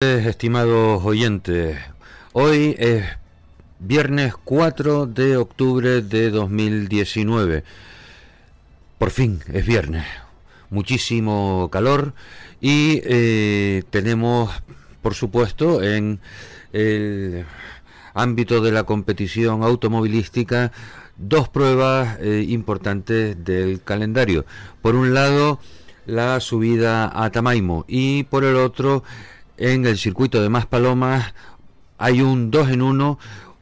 estimados oyentes. Hoy es viernes 4 de octubre de 2019. Por fin es viernes. Muchísimo calor y eh, tenemos, por supuesto, en el ámbito de la competición automovilística dos pruebas eh, importantes del calendario. Por un lado, la subida a Tamaimo y por el otro, en el circuito de Maspalomas hay un 2 en 1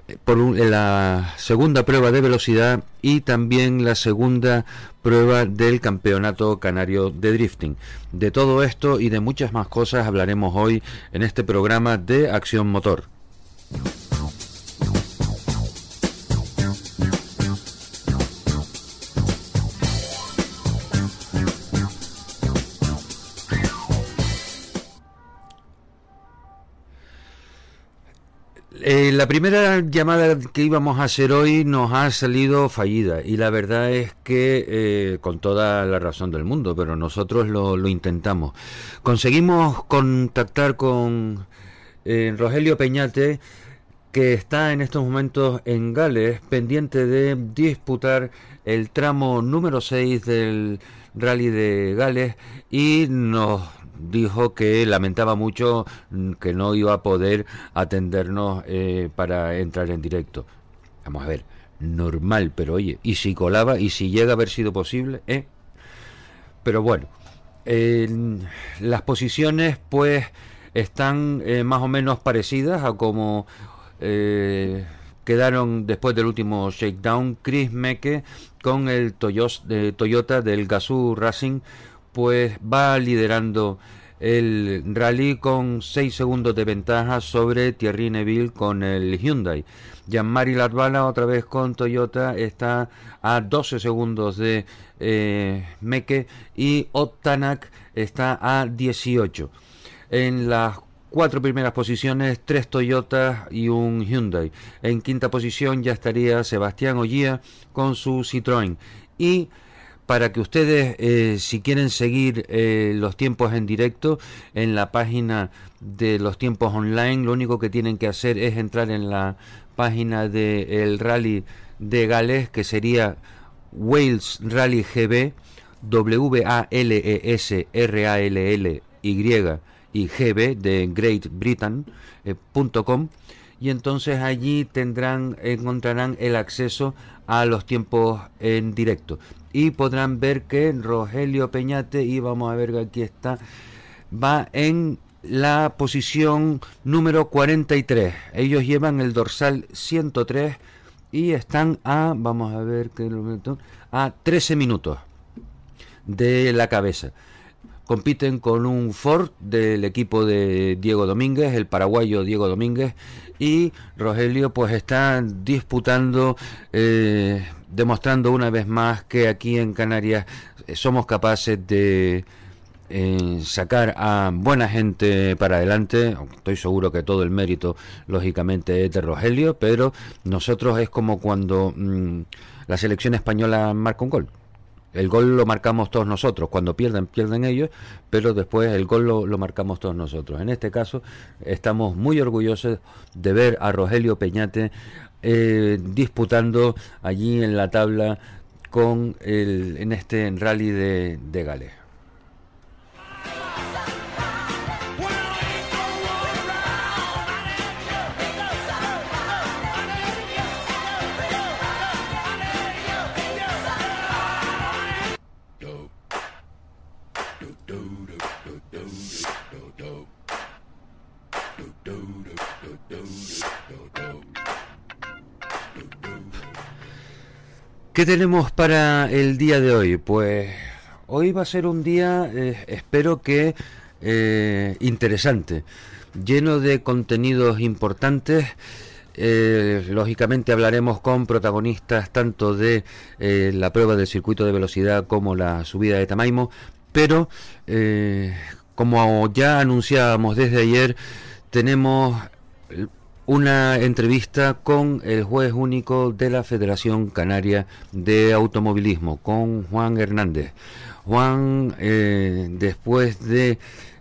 eh, por la segunda prueba de velocidad y también la segunda prueba del campeonato canario de drifting. De todo esto y de muchas más cosas hablaremos hoy en este programa de Acción Motor. Eh, la primera llamada que íbamos a hacer hoy nos ha salido fallida y la verdad es que eh, con toda la razón del mundo, pero nosotros lo, intentamos. Conseguimos contactar con eh, Rogelio Peñate que está en estos momentos en Gales pendiente de disputar el tramo número 6 del rally de Gales y nos dijo que lamentaba mucho mm, que no iba a poder atendernos eh, para entrar en directo. Vamos a ver, normal, pero oye, y si colaba y si llega a haber sido posible, ¿eh? Pero bueno, las posiciones pues están eh, más o menos parecidas a como eh, quedaron después del último shakedown Chris Meke con el Toyota del Gazoo Racing pues va liderando el rally con 6 segundos de ventaja sobre Thierry Neville con el Hyundai. Jean-Marie Latvala otra vez con Toyota está a 12 segundos de eh, Meke y Otanak está a 18. En las cuatro primeras posiciones, tres Toyotas y un Hyundai. En quinta posición ya estaría Sebastián Ollía con su Citroën. Y para que ustedes, eh, si quieren seguir eh, los tiempos en directo en la página de los tiempos online, lo único que tienen que hacer es entrar en la página del rally de Gales, que sería Wales Rally GB, W-A-L-E-S-R-A-L-L-Y y GB de Great. Eh, y entonces allí tendrán, encontrarán el acceso a los tiempos en directo y podrán ver que Rogelio Peñate, y vamos a ver que aquí está, va en la posición número 43. Ellos llevan el dorsal 103 y están a, vamos a ver qué a 13 minutos de la cabeza. Compiten con un Ford del equipo de Diego Domínguez, el paraguayo Diego Domínguez, y Rogelio pues está disputando eh, demostrando una vez más que aquí en Canarias eh, somos capaces de eh, sacar a buena gente para adelante, estoy seguro que todo el mérito lógicamente es de Rogelio, pero nosotros es como cuando mm, la selección española marca un gol. El gol lo marcamos todos nosotros, cuando pierden, pierden ellos, pero después el gol lo, lo, marcamos todos nosotros. En este caso, estamos muy orgullosos de ver a Rogelio Peñate eh, disputando allí en la tabla con el, en este rally de, de Gales. ¿Qué tenemos para el día de hoy? Pues hoy va a ser un día, eh, espero que eh, interesante, lleno de contenidos importantes. Eh, lógicamente hablaremos con protagonistas tanto de la prueba del circuito de velocidad como la subida de Tamaimo, pero como ya anunciábamos desde ayer, tenemos una entrevista con el juez único de la Federación Canaria de Automovilismo, con Juan Hernández. Juan, eh, después de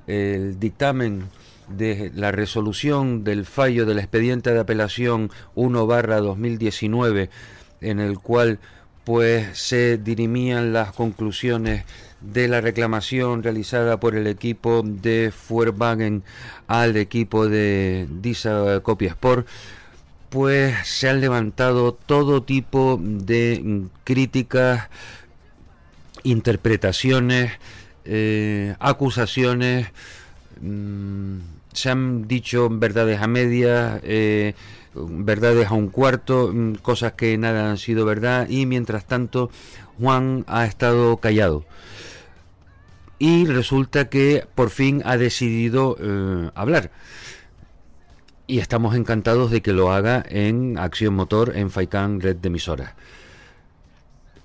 el dictamen de la resolución del fallo del expediente de apelación 1 barra 2019 en el cual pues se dirimían las conclusiones de la reclamación realizada por el equipo de Fuerwagen al equipo de Disa Copia Sport pues se han levantado todo tipo de críticas, interpretaciones, eh, acusaciones, mm, se han dicho verdades a medias, eh, verdades a un cuarto, mm, cosas que nada han sido verdad y mientras tanto Juan ha estado callado. Y resulta que por fin ha decidido eh, hablar y estamos encantados de que lo haga en Acción Motor en Faikan Red de Emisoras.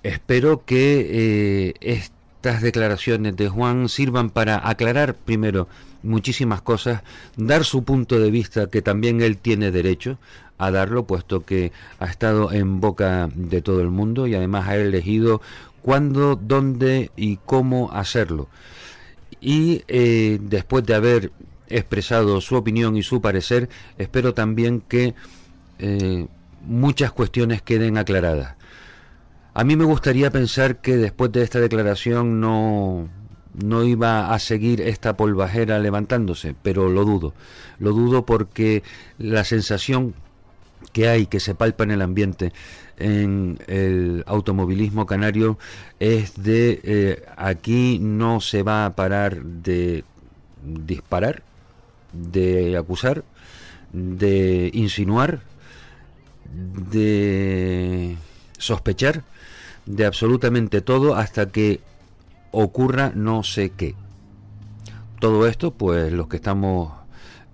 Espero que eh, estas declaraciones de Juan sirvan para aclarar primero muchísimas cosas, dar su punto de vista que también él tiene derecho a darlo, puesto que ha estado en boca de todo el mundo y además ha elegido cuándo, dónde y cómo hacerlo. Y eh, después de haber expresado su opinión y su parecer, espero también que eh, muchas cuestiones queden aclaradas. A mí me gustaría pensar que después de esta declaración no, no iba a seguir esta polvajera levantándose, pero lo dudo. Lo dudo porque la sensación que hay, que se palpa en el ambiente en el automovilismo canario es de eh, aquí no se va a parar de disparar de acusar, de insinuar, de sospechar de absolutamente todo hasta que ocurra no sé qué. Todo esto, pues los que estamos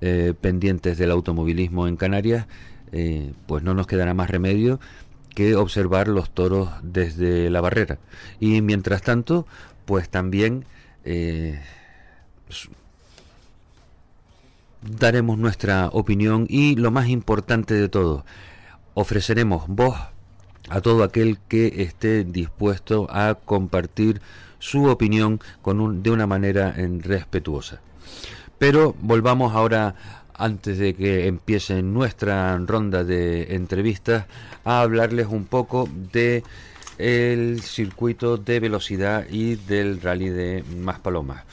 eh, pendientes del automovilismo en Canarias, eh, pues no nos quedará más remedio que observar los toros desde la barrera. Y mientras tanto, pues también eh, daremos nuestra opinión y lo más importante de todo, ofreceremos voz a todo aquel que esté dispuesto a compartir su opinión con de una manera respetuosa. Pero volvamos ahora, antes de que empiece nuestra ronda de entrevistas, a hablarles un poco de el circuito de velocidad y del rally de Maspalomas.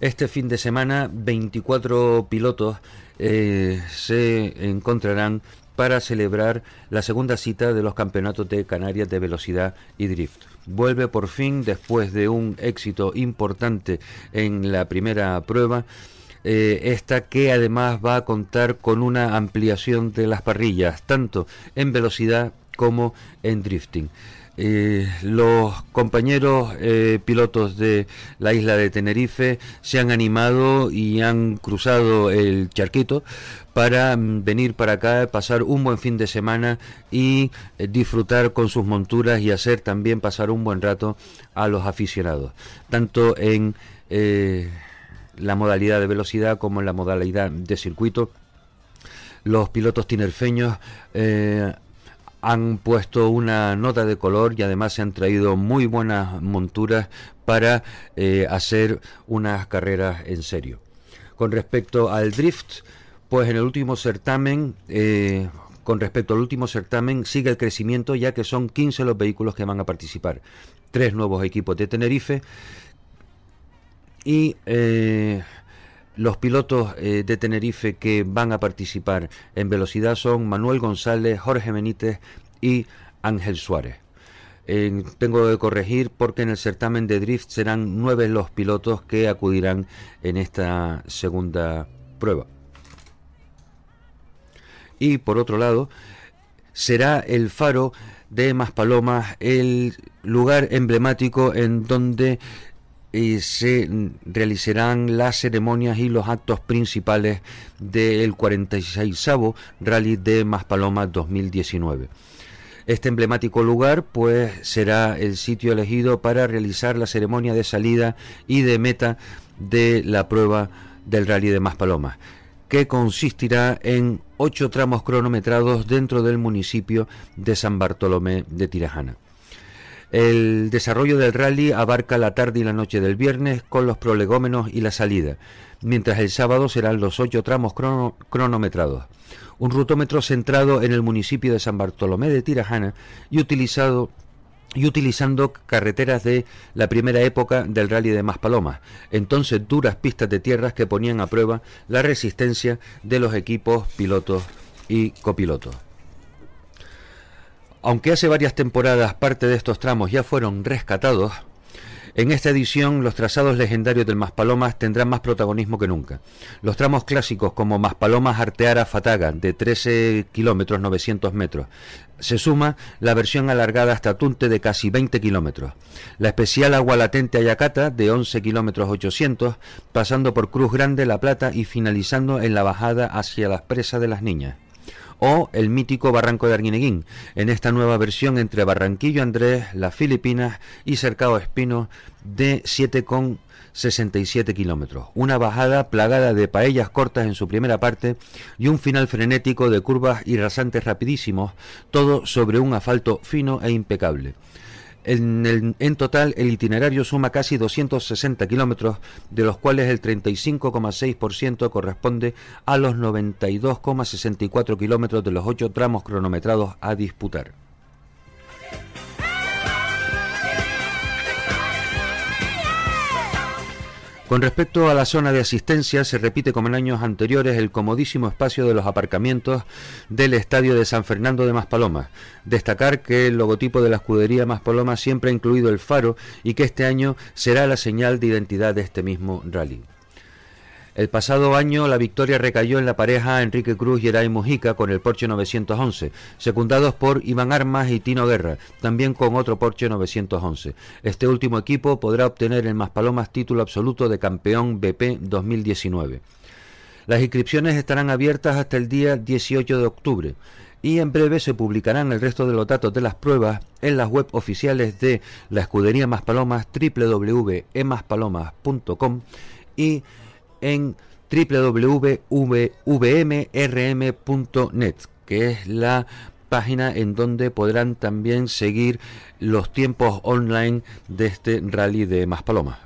Este fin de semana 24 pilotos eh, se encontrarán para celebrar la segunda cita de los campeonatos de Canarias de velocidad y drift. Vuelve por fin después de un éxito importante en la primera prueba. Eh, esta que además va a contar con una ampliación de las parrillas, tanto en velocidad como en drifting. Eh, los compañeros eh, pilotos de la isla de Tenerife se han animado y han cruzado el charquito para mm, venir para acá, pasar un buen fin de semana y disfrutar con sus monturas y hacer también pasar un buen rato a los aficionados, tanto en la modalidad de velocidad como en la modalidad de circuito. Los pilotos tinerfeños han puesto una nota de color y además se han traído muy buenas monturas para eh, hacer unas carreras en serio. Con respecto al drift, pues en el último certamen, eh, con respecto al último certamen, sigue el crecimiento ya que son 15 los vehículos que van a participar. Tres nuevos equipos de Tenerife y eh, los pilotos de Tenerife que van a participar en velocidad son Manuel González, Jorge Benítez y Ángel Suárez. tengo que corregir porque en el certamen de drift serán nueve los pilotos que acudirán en esta segunda prueba. Y por otro lado, será el faro de Maspalomas el lugar emblemático en donde y se realizarán las ceremonias y los actos principales del 46 Rally de Maspalomas 2019. Este emblemático lugar pues será el sitio elegido para realizar la ceremonia de salida y de meta de la prueba del Rally de Maspalomas, que consistirá en ocho tramos cronometrados dentro del municipio de San Bartolomé de Tirajana. El desarrollo del rally abarca la tarde y la noche del viernes con los prolegómenos y la salida, mientras el sábado serán los ocho tramos cronometrados. Un rutómetro centrado en el municipio de San Bartolomé de Tirajana y utilizado y utilizando carreteras de la primera época del rally de Maspalomas, entonces duras pistas de tierras que ponían a prueba la resistencia de los equipos pilotos y copilotos. Aunque hace varias temporadas parte de estos tramos ya fueron rescatados, en esta edición los trazados legendarios del Maspalomas tendrán más protagonismo que nunca. Los tramos clásicos como Maspalomas Arteara Fataga de 13 kilómetros 900 metros. Se suma la versión alargada hasta Tunte de casi 20 kilómetros. La especial Agua Latente Ayacata de 11 kilómetros 800, pasando por Cruz Grande, La Plata y finalizando en la bajada hacia las presas de las niñas o el mítico Barranco de Arguineguín, en esta nueva versión entre Barranquillo Andrés, las Filipinas y Cercado Espino de 7,67 kilómetros. Una bajada plagada de paellas cortas en su primera parte y un final frenético de curvas y rasantes rapidísimos, todo sobre un asfalto fino e impecable. En, total, el itinerario suma casi 260 kilómetros, de los cuales el 35,6% corresponde a los 92,64 kilómetros de los ocho tramos cronometrados a disputar. Con respecto a la zona de asistencia, se repite como en años anteriores el comodísimo espacio de los aparcamientos del estadio de San Fernando de Maspalomas. Destacar que el logotipo de la escudería Maspalomas siempre ha incluido el faro y que este año será la señal de identidad de este mismo rally. El pasado año la victoria recayó en la pareja Enrique Cruz y Eray Mujica con el Porsche 911, secundados por Iván Armas y Tino Guerra, también con otro Porsche 911. Este último equipo podrá obtener el Maspalomas título absoluto de campeón BP 2019. Las inscripciones estarán abiertas hasta el día 18 de octubre y en breve se publicarán el resto de los datos de las pruebas en las web oficiales de la escudería Maspalomas www.emaspalomas.com y en www.vmrm.net, que es la página en donde podrán también seguir los tiempos online de este rally de Maspalomas.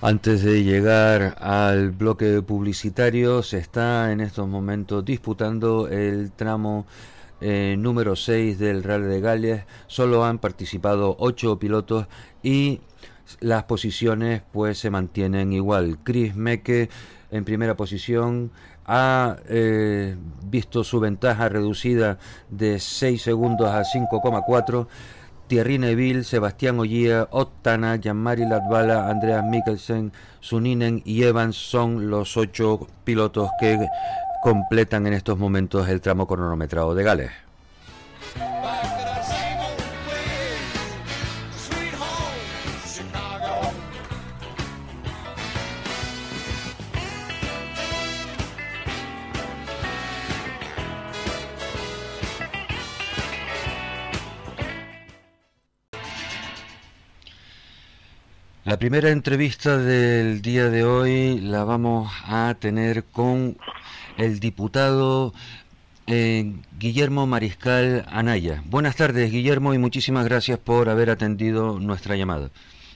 Antes de llegar al bloque publicitario, se está en estos momentos disputando el tramo eh, número 6 del Rally de Gales. Solo han participado 8 pilotos y las posiciones pues se mantienen igual. Chris Meke en primera posición ha eh, visto su ventaja reducida de 6 segundos a 5,4 Thierry Neville, Sebastián Ollía, Ottana, Jean-Marie Latvala, Andreas Mikkelsen, Suninen y Evans son los ocho pilotos que completan en estos momentos el tramo cronometrado de Gales. La primera entrevista del día de hoy la vamos a tener con el diputado eh, Guillermo Mariscal Anaya. Buenas tardes, Guillermo, y muchísimas gracias por haber atendido nuestra llamada.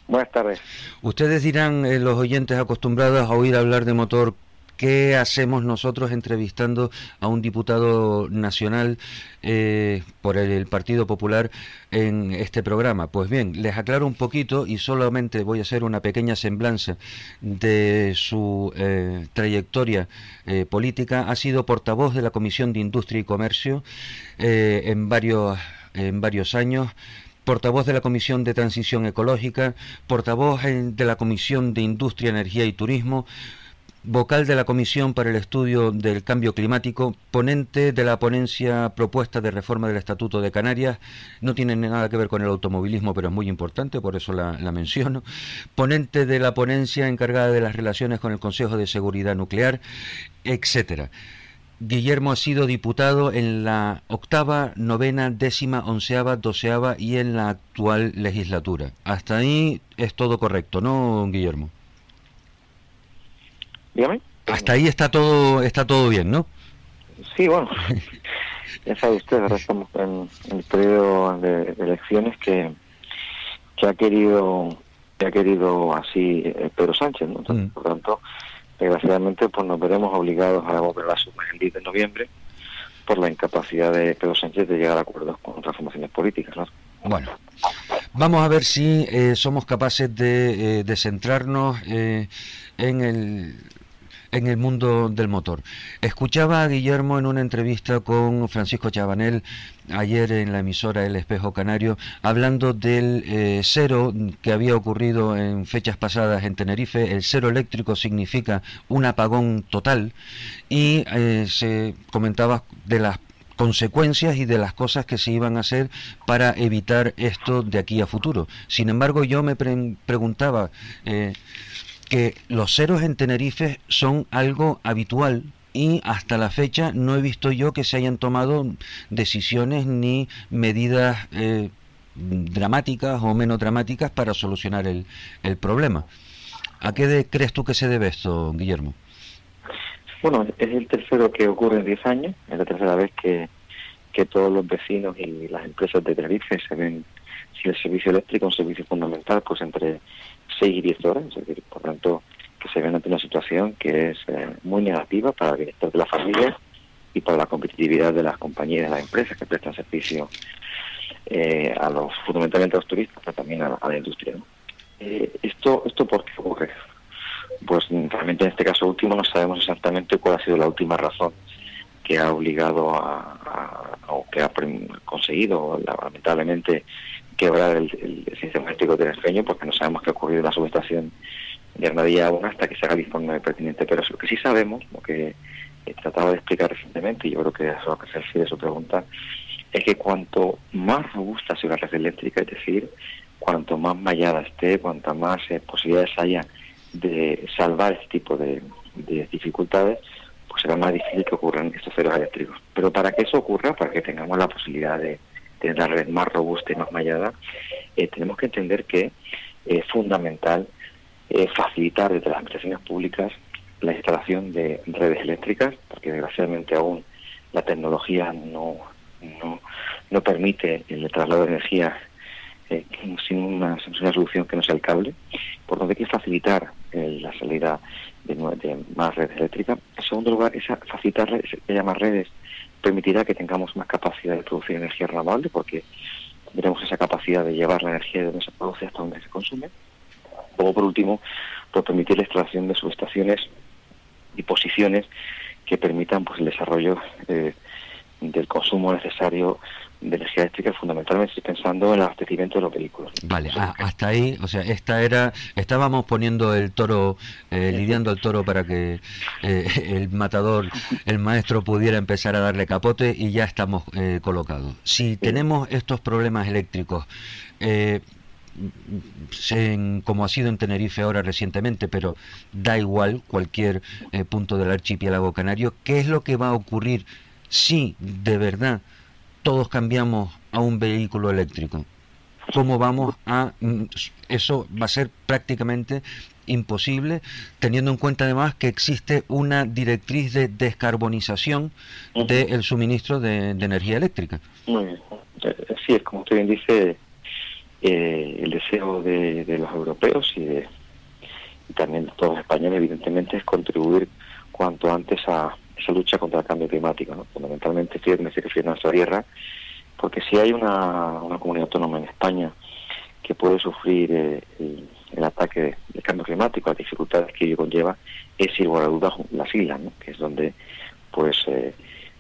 Buenas tardes. Ustedes dirán, eh, los oyentes acostumbrados a oír hablar de motor, ¿Qué hacemos nosotros entrevistando a un diputado nacional eh, por el, Partido Popular en este programa? Pues bien, les aclaro un poquito y solamente voy a hacer una pequeña semblanza de su eh, trayectoria eh, política. Ha sido portavoz de la Comisión de Industria y Comercio en, varios, en varios años portavoz de la Comisión de Transición Ecológica, portavoz de la Comisión de Industria, Energía y Turismo, vocal de la Comisión para el Estudio del Cambio Climático, ponente de la ponencia propuesta de reforma del Estatuto de Canarias, no tiene nada que ver con el automovilismo, pero es muy importante, por eso la, menciono, ponente de la ponencia encargada de las relaciones con el Consejo de Seguridad Nuclear, etcétera. Guillermo ha sido diputado en la octava, novena, décima, onceava, doceava y en la actual legislatura. Hasta ahí es todo correcto, ¿no, Guillermo? Dígame. Hasta ahí está todo está todo bien, ¿no? Sí, bueno. ya sabe usted, ahora estamos en, el periodo de, elecciones que, que ha querido que ha querido así eh, Pedro Sánchez, ¿no? Mm. Por tanto, desgraciadamente pues nos veremos obligados a volver a suma el 10 de noviembre por la incapacidad de Pedro Sánchez de llegar a acuerdos con otras formaciones políticas. ¿no? Bueno, vamos a ver si eh, somos capaces de, eh, de centrarnos en el en el mundo del motor. Escuchaba a Guillermo en una entrevista con Francisco Chabanel ayer en la emisora El Espejo Canario hablando del eh, cero que había ocurrido en fechas pasadas en Tenerife. El cero eléctrico significa un apagón total y eh, se comentaba de las consecuencias y de las cosas que se iban a hacer para evitar esto de aquí a futuro. Sin embargo, yo me preguntaba, eh, que los ceros en Tenerife son algo habitual y hasta la fecha no he visto yo que se hayan tomado decisiones ni medidas eh, dramáticas o menos dramáticas para solucionar el, el problema. ¿A qué crees tú que se debe esto, Guillermo? Bueno, es el tercero que ocurre en 10 años, es la tercera vez que, que todos los vecinos y las empresas de Tenerife se ven si el servicio eléctrico es un servicio fundamental, pues entre 6 y 10 horas, es decir, por tanto, que se ven ante una situación que es eh, muy negativa para el bienestar de la familia y para la competitividad de las compañías, de las empresas que prestan servicio eh, a los fundamentalmente a los turistas, pero también a, la industria. Eh, esto, ¿Esto por qué ocurre? Pues realmente en este caso último no sabemos exactamente cuál ha sido la última razón que ha obligado a, o que ha conseguido lamentablemente quebrar el, el, sistema eléctrico tinerfeño porque no sabemos qué ha ocurrido en la subestación de Armadilla aún hasta que se haga el informe pertinente. Pero lo que sí sabemos, lo que he tratado de explicar recientemente, y yo creo que es a lo que se refiere su pregunta, es que cuanto más robusta sea la red eléctrica, es decir, cuanto más mallada esté, cuanto más eh, posibilidades haya de salvar este tipo de, de dificultades, pues será más difícil que ocurran estos ceros eléctricos. Pero para que eso ocurra, para que tengamos la posibilidad de tener la red más robusta y más mallada, eh, tenemos que entender que es fundamental eh, facilitar desde las administraciones públicas la instalación de redes eléctricas, porque desgraciadamente aún la tecnología no, no, no permite el traslado de energía eh, sin, una, sin una solución que no sea el cable. Por donde hay que facilitar la salida de, más redes eléctricas. En segundo lugar, esa facilitar que haya más redes permitirá que tengamos más capacidad de producir energía renovable porque tendremos esa capacidad de llevar la energía de donde se produce hasta donde se consume. Luego, por último, pues permitir la instalación de subestaciones y posiciones que permitan pues el desarrollo eh, del consumo necesario de energía eléctrica fundamentalmente pensando en el abastecimiento de los vehículos. Vale, hasta ahí, o sea, esta era, estábamos poniendo el toro, eh, lidiando el toro para que eh, el matador, el maestro pudiera empezar a darle capote y ya estamos eh, colocados. Si tenemos estos problemas eléctricos, como ha sido en Tenerife ahora recientemente, pero da igual cualquier punto del archipiélago canario, ¿qué es lo que va a ocurrir si de verdad todos cambiamos a un vehículo eléctrico. ¿Cómo vamos a...? Mm, eso va a ser prácticamente imposible, teniendo en cuenta además que existe una directriz de descarbonización del suministro de, energía eléctrica. Muy bien. Eh, sí, es como usted bien dice, eh, el deseo de, los europeos y, de, también de todos los españoles, evidentemente, es contribuir cuanto antes a, esa lucha contra el cambio climático, ¿no? fundamentalmente firme se refiere a nuestra tierra, porque si hay una, una comunidad autónoma en España que puede sufrir eh, el, ataque del cambio climático, las dificultades que ello conlleva, es sin lugar a dudas las islas, ¿no? que es donde pues eh,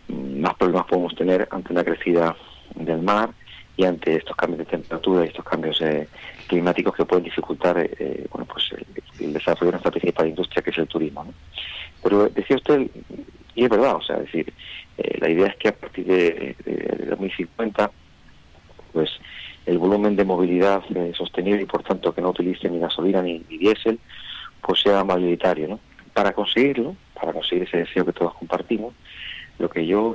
más problemas podemos tener ante una crecida del mar y ante estos cambios de temperatura y estos cambios eh, climáticos que pueden dificultar bueno pues el, desarrollo de nuestra principal industria que es el turismo. ¿no? Pero decía usted, y es verdad, o sea, decir, eh, la idea es que a partir de, 2050, pues el volumen de movilidad eh, sostenible y por tanto que no utilice ni gasolina ni, diésel, pues sea mayoritario, ¿no? Para conseguirlo, para conseguir ese deseo que todos compartimos, lo que yo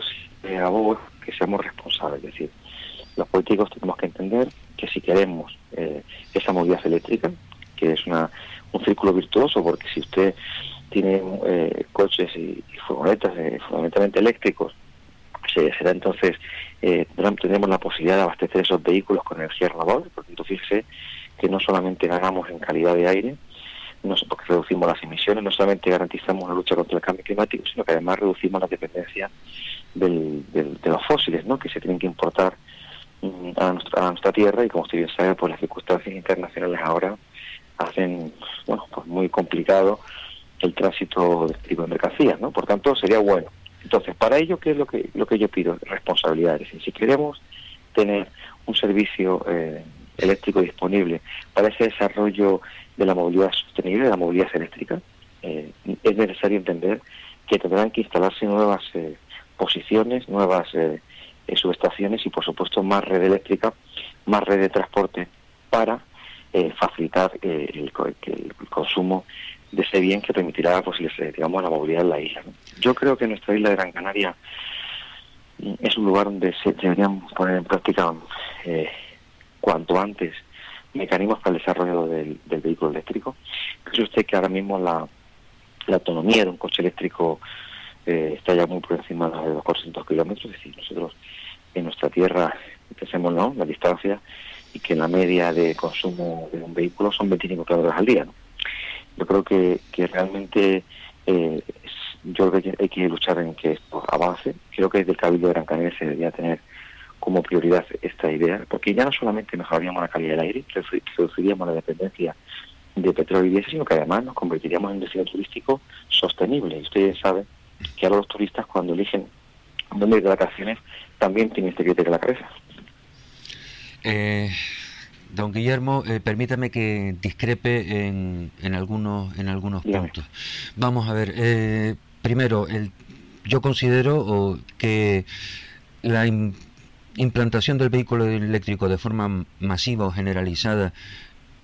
abogo es que seamos responsables, es decir, los políticos tenemos que entender que si queremos eh, esa movilidad eléctrica, que es una, un círculo virtuoso, porque si usted tiene eh, coches y, furgonetas eh, fundamentalmente eléctricos, será entonces, eh, tendremos la posibilidad de abastecer esos vehículos con energía renovable, por tanto, fíjese que no solamente ganamos en calidad de aire, no porque reducimos las emisiones, no solamente garantizamos la lucha contra el cambio climático, sino que además reducimos la dependencia del, de los fósiles, ¿no? que se tienen que importar a nuestra, a nuestra tierra y como usted bien sabe, pues las circunstancias internacionales ahora hacen bueno, pues muy complicado el tránsito de este de mercancías, ¿no? Por tanto, sería bueno. Entonces, para ello, ¿qué es lo que, lo que yo pido? Responsabilidad. si queremos tener un servicio eh, eléctrico disponible para ese desarrollo de la movilidad sostenible, de la movilidad eléctrica, eh, es necesario entender que tendrán que instalarse nuevas eh, posiciones, nuevas subestaciones y, por supuesto, más red eléctrica, más red de transporte para facilitar el, el, consumo de ese bien que permitirá pues digamos la movilidad en la isla. Yo creo que nuestra isla de Gran Canaria mm, es un lugar donde se deberían poner en práctica eh, cuanto antes mecanismos para el desarrollo del, vehículo eléctrico. Cree usted que ahora mismo la, autonomía de un coche eléctrico está ya muy por encima de los 400 kilómetros, es decir, nosotros en nuestra tierra pensemos ¿no? la distancia y que la media de consumo de un vehículo son 25 kilómetros al día. ¿no? yo creo que, que realmente eh, yo creo que hay que luchar en que esto avance. Creo que desde el Cabildo de Gran Canaria se debería tener como prioridad esta idea, porque ya no solamente mejoraríamos la calidad del aire, reduciríamos la dependencia de petróleo y diésel, sino que además nos convertiríamos en un destino turístico sostenible. Y ustedes saben que ahora los turistas cuando eligen dónde ir de vacaciones también tienen este criterio en la cabeza. Eh, Don Guillermo, eh, permítame que discrepe en, en algunos, en algunos puntos. Vamos a ver, eh, primero, el, yo considero que la implantación del vehículo eléctrico de forma masiva o generalizada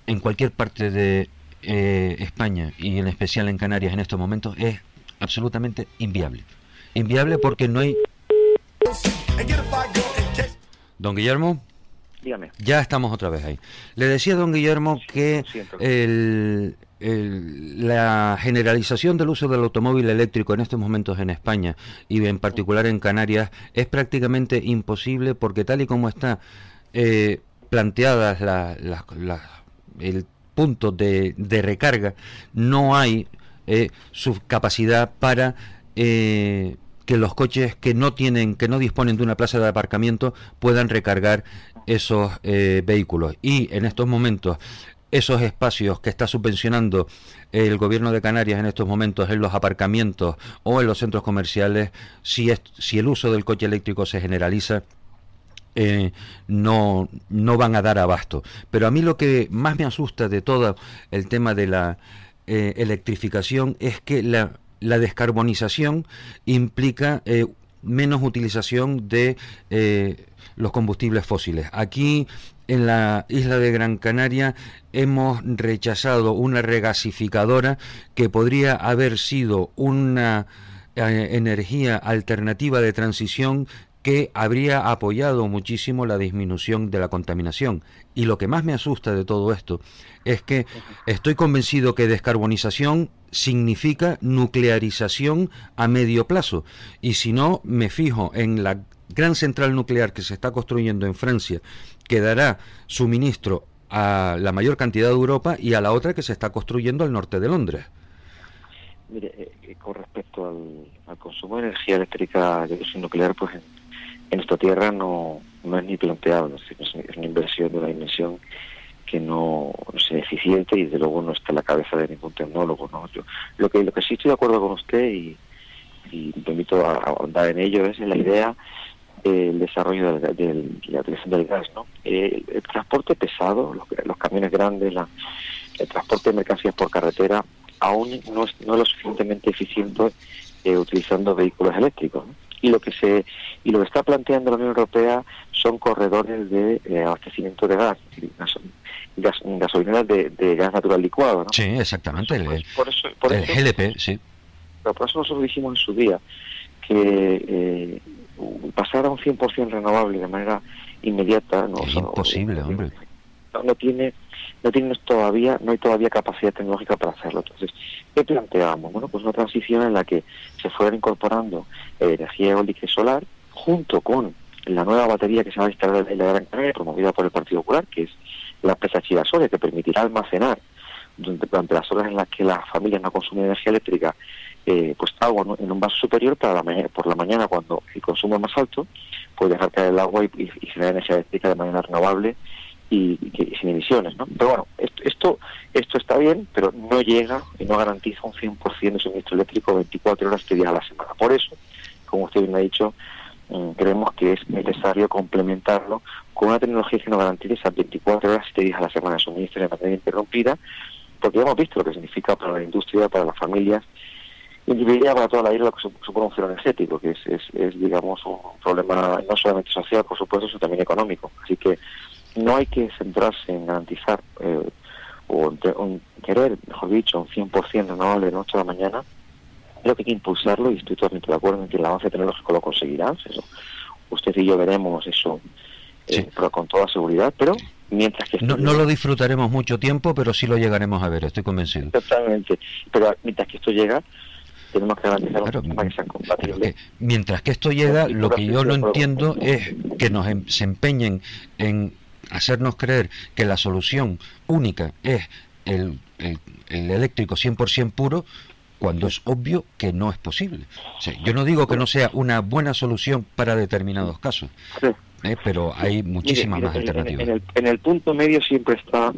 en cualquier parte de eh, España y en especial en Canarias en estos momentos es absolutamente inviable. Inviable porque no hay... Don Guillermo. Ya estamos otra vez ahí. Le decía don Guillermo que la generalización del uso del automóvil eléctrico en estos momentos en España y en particular en Canarias es prácticamente imposible porque tal y como está eh, planteadas el punto de, recarga, no hay eh, su capacidad para eh, que los coches que no tienen, que no disponen de una plaza de aparcamiento puedan recargar esos eh, vehículos. Y en estos momentos, esos espacios que está subvencionando el gobierno de Canarias en estos momentos en los aparcamientos o en los centros comerciales, si, es, si el uso del coche eléctrico se generaliza, no, no van a dar abasto. Pero a mí lo que más me asusta de todo el tema de la eh, electrificación es que la, la descarbonización implica menos utilización de los combustibles fósiles. Aquí en la isla de Gran Canaria hemos rechazado una regasificadora que podría haber sido una eh, energía alternativa de transición que habría apoyado muchísimo la disminución de la contaminación. Y lo que más me asusta de todo esto es que estoy convencido que descarbonización significa nuclearización a medio plazo. Y si no, me fijo en la gran central nuclear que se está construyendo en Francia, que dará suministro a la mayor cantidad de Europa y a la otra que se está construyendo al norte de Londres. Mire, eh, eh, con respecto al, consumo de energía eléctrica de nuclear, pues en, en, nuestra tierra no, no es ni planteado, es, una inversión de una dimensión que no, es eficiente y de luego no está en la cabeza de ningún tecnólogo. ¿no? lo, que, lo que sí estoy de acuerdo con usted y, y me invito a, a andar en ello es en la idea el desarrollo de, la utilización del gas. ¿no? el transporte pesado, los, camiones grandes, la, el transporte de mercancías por carretera aún no es, no lo suficientemente eficiente eh, utilizando vehículos eléctricos. Y lo que se y lo que está planteando la Unión Europea son corredores de eh, abastecimiento de gas, gas gasolineras de, gas natural licuado. ¿no? Sí, exactamente. el, por eso, por el GLP, sí. Pero por eso nosotros dijimos en su día que eh, pasar a un 100% renovable de manera inmediata no es imposible, hombre. No, tiene no tiene todavía no hay todavía capacidad tecnológica para hacerlo. Entonces, ¿qué planteamos? Bueno, pues una transición en la que se fuera incorporando energía eólica y solar junto con la nueva batería que se va a instalar en la Gran Canaria, promovida por el Partido Popular, que es la empresa Chivasole, que permitirá almacenar durante las horas en las que las familias no consumen energía eléctrica eh, pues agua en un vaso superior para la por la mañana cuando el consumo es más alto, pues dejar caer el agua y, generar energía eléctrica de manera renovable y, sin emisiones. ¿no? Pero bueno, esto, esto, está bien, pero no llega y no garantiza un 100% de suministro eléctrico 24 horas, 7 días a la semana. Por eso, como usted bien ha dicho, mm, creemos que es necesario complementarlo con una tecnología que nos garantice esas 24 horas, 7 días a la semana de suministro de manera interrumpida, porque hemos visto lo que significa para la industria, para las familias, individual para toda la isla lo que supone un cero energético, que es, es, digamos, un problema no solamente social, por supuesto, sino también económico. Así que no hay que centrarse en garantizar eh, o en querer, mejor dicho, un 100% renovable de noche a la mañana. Creo que hay que impulsarlo y estoy totalmente de acuerdo en que el avance tecnológico lo conseguirá. Eso. Usted y yo veremos eso eh, pero con toda seguridad, pero mientras que... No, no, lo disfrutaremos mucho tiempo, pero sí lo llegaremos a ver, estoy convencido. Totalmente. Pero mientras que esto llega, tenemos que garantizar que mientras que esto llega, lo que yo no entiendo es que nos em, se empeñen en hacernos creer que la solución única es el, el, el eléctrico 100% puro cuando es obvio que no es posible. yo no digo que no sea una buena solución para determinados casos, ¿eh? pero hay muchísimas más alternativas. En el, punto medio siempre está,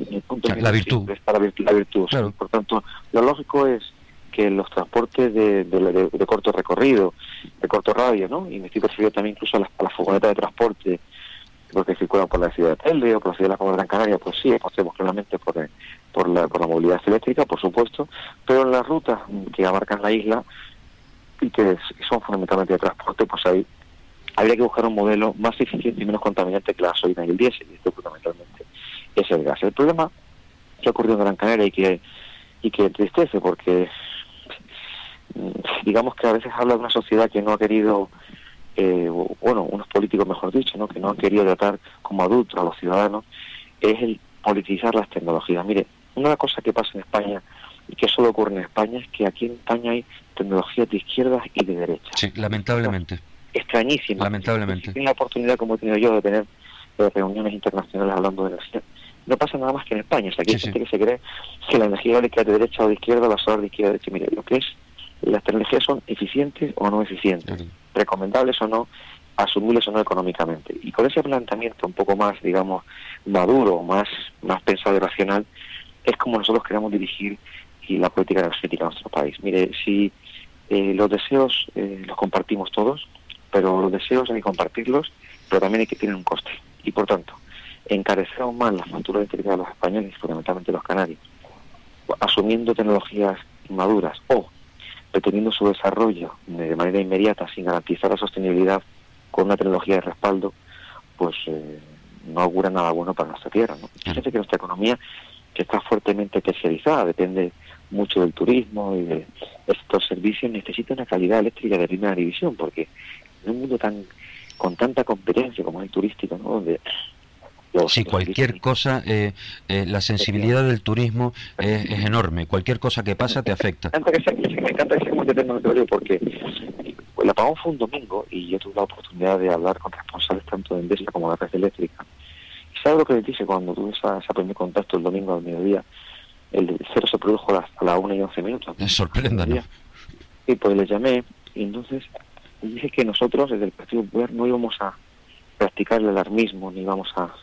la virtud. Está la, virtud. Por tanto, lo lógico es que los transportes de, de, corto recorrido, de corto radio, ¿no? Y me estoy refiriendo también incluso a las, a de transporte, porque circulan por la ciudad de Telde o por la ciudad de la Gran Canaria, pues sí, apostemos claramente por, eh, por, la, por la movilidad eléctrica, por supuesto, pero en las rutas que abarcan la isla y que son fundamentalmente de transporte, pues ahí habría que buscar un modelo más eficiente y menos contaminante que la gasolina y el diésel, y esto fundamentalmente es el gas. El problema que ha ocurrido en Gran Canaria y que, y que entristece, porque digamos que a veces habla de una sociedad que no ha querido, eh, bueno, unos políticos mejor dicho, ¿no? que no han querido tratar como adultos a los ciudadanos, es el politizar las tecnologías. Mire, una cosa que pasa en España y que solo ocurre en España es que aquí en España hay tecnologías de izquierdas y de derechas. Sí, lamentablemente. Extrañísima. Lamentablemente. Tiene la oportunidad, como he tenido yo, de tener reuniones internacionales hablando de energía. No pasa nada más que en España. O sea, aquí hay gente que se cree que la energía eólica es de derecha o de izquierda, la solar de izquierda o de derecha. Mire, lo que es las tecnologías son eficientes o no eficientes, recomendables o no, asumibles o no económicamente. Y con ese planteamiento un poco más, digamos, maduro, más, más pensado y racional, es como nosotros queremos dirigir la política energética de nuestro país. Mire, si eh, los deseos eh, los compartimos todos, pero los deseos hay que compartirlos, pero también hay que tener un coste. Y por tanto, encarecer aún más las facturas eléctricas de los españoles, fundamentalmente los canarios, asumiendo tecnologías inmaduras o deteniendo su desarrollo de manera inmediata sin garantizar la sostenibilidad con una tecnología de respaldo, pues eh, no augura nada bueno para nuestra tierra. ¿no? Fíjense que nuestra economía, que está fuertemente terciarizada, depende mucho del turismo y de estos servicios, necesita una calidad eléctrica de primera división, porque en un mundo tan con tanta competencia como el turístico, ¿no? donde sí, cualquier cosa, eh, eh, la sensibilidad del turismo es, enorme. Cualquier cosa que pasa te afecta. Me encanta que sea, me encanta que sea porque el apagón fue un domingo y yo tuve la oportunidad de hablar con responsables tanto de Endesa como de la red eléctrica. ¿Y sabes lo que les dice cuando tuve esa, ese primer contacto el domingo al mediodía? El cero se produjo a las, a las 1 y 11 minutos. Me sorprenda, ¿no? Y pues les llamé y entonces dije que nosotros desde el Partido Popular no íbamos a practicar el alarmismo ni íbamos a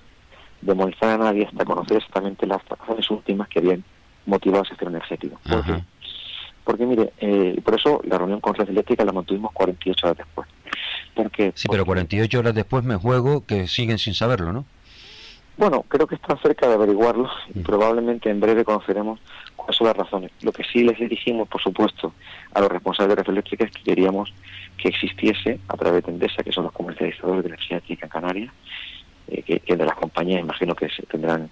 demonizar a nadie hasta conocer exactamente las razones últimas que habían motivado ese cero energético. Porque, porque mire, eh, por eso la reunión con Red Eléctrica la mantuvimos 48 horas después. Porque, sí, pero 48 horas después me juego que siguen sin saberlo, ¿no? Bueno, creo que están cerca de averiguarlo y mm. probablemente en breve conoceremos cuáles son las razones. Lo que sí les dijimos, por supuesto, a los responsables de red eléctrica es que queríamos que existiese, a través de Endesa, que son los comercializadores de energía eléctrica en Canarias, eh, que, de las compañías imagino que se tendrán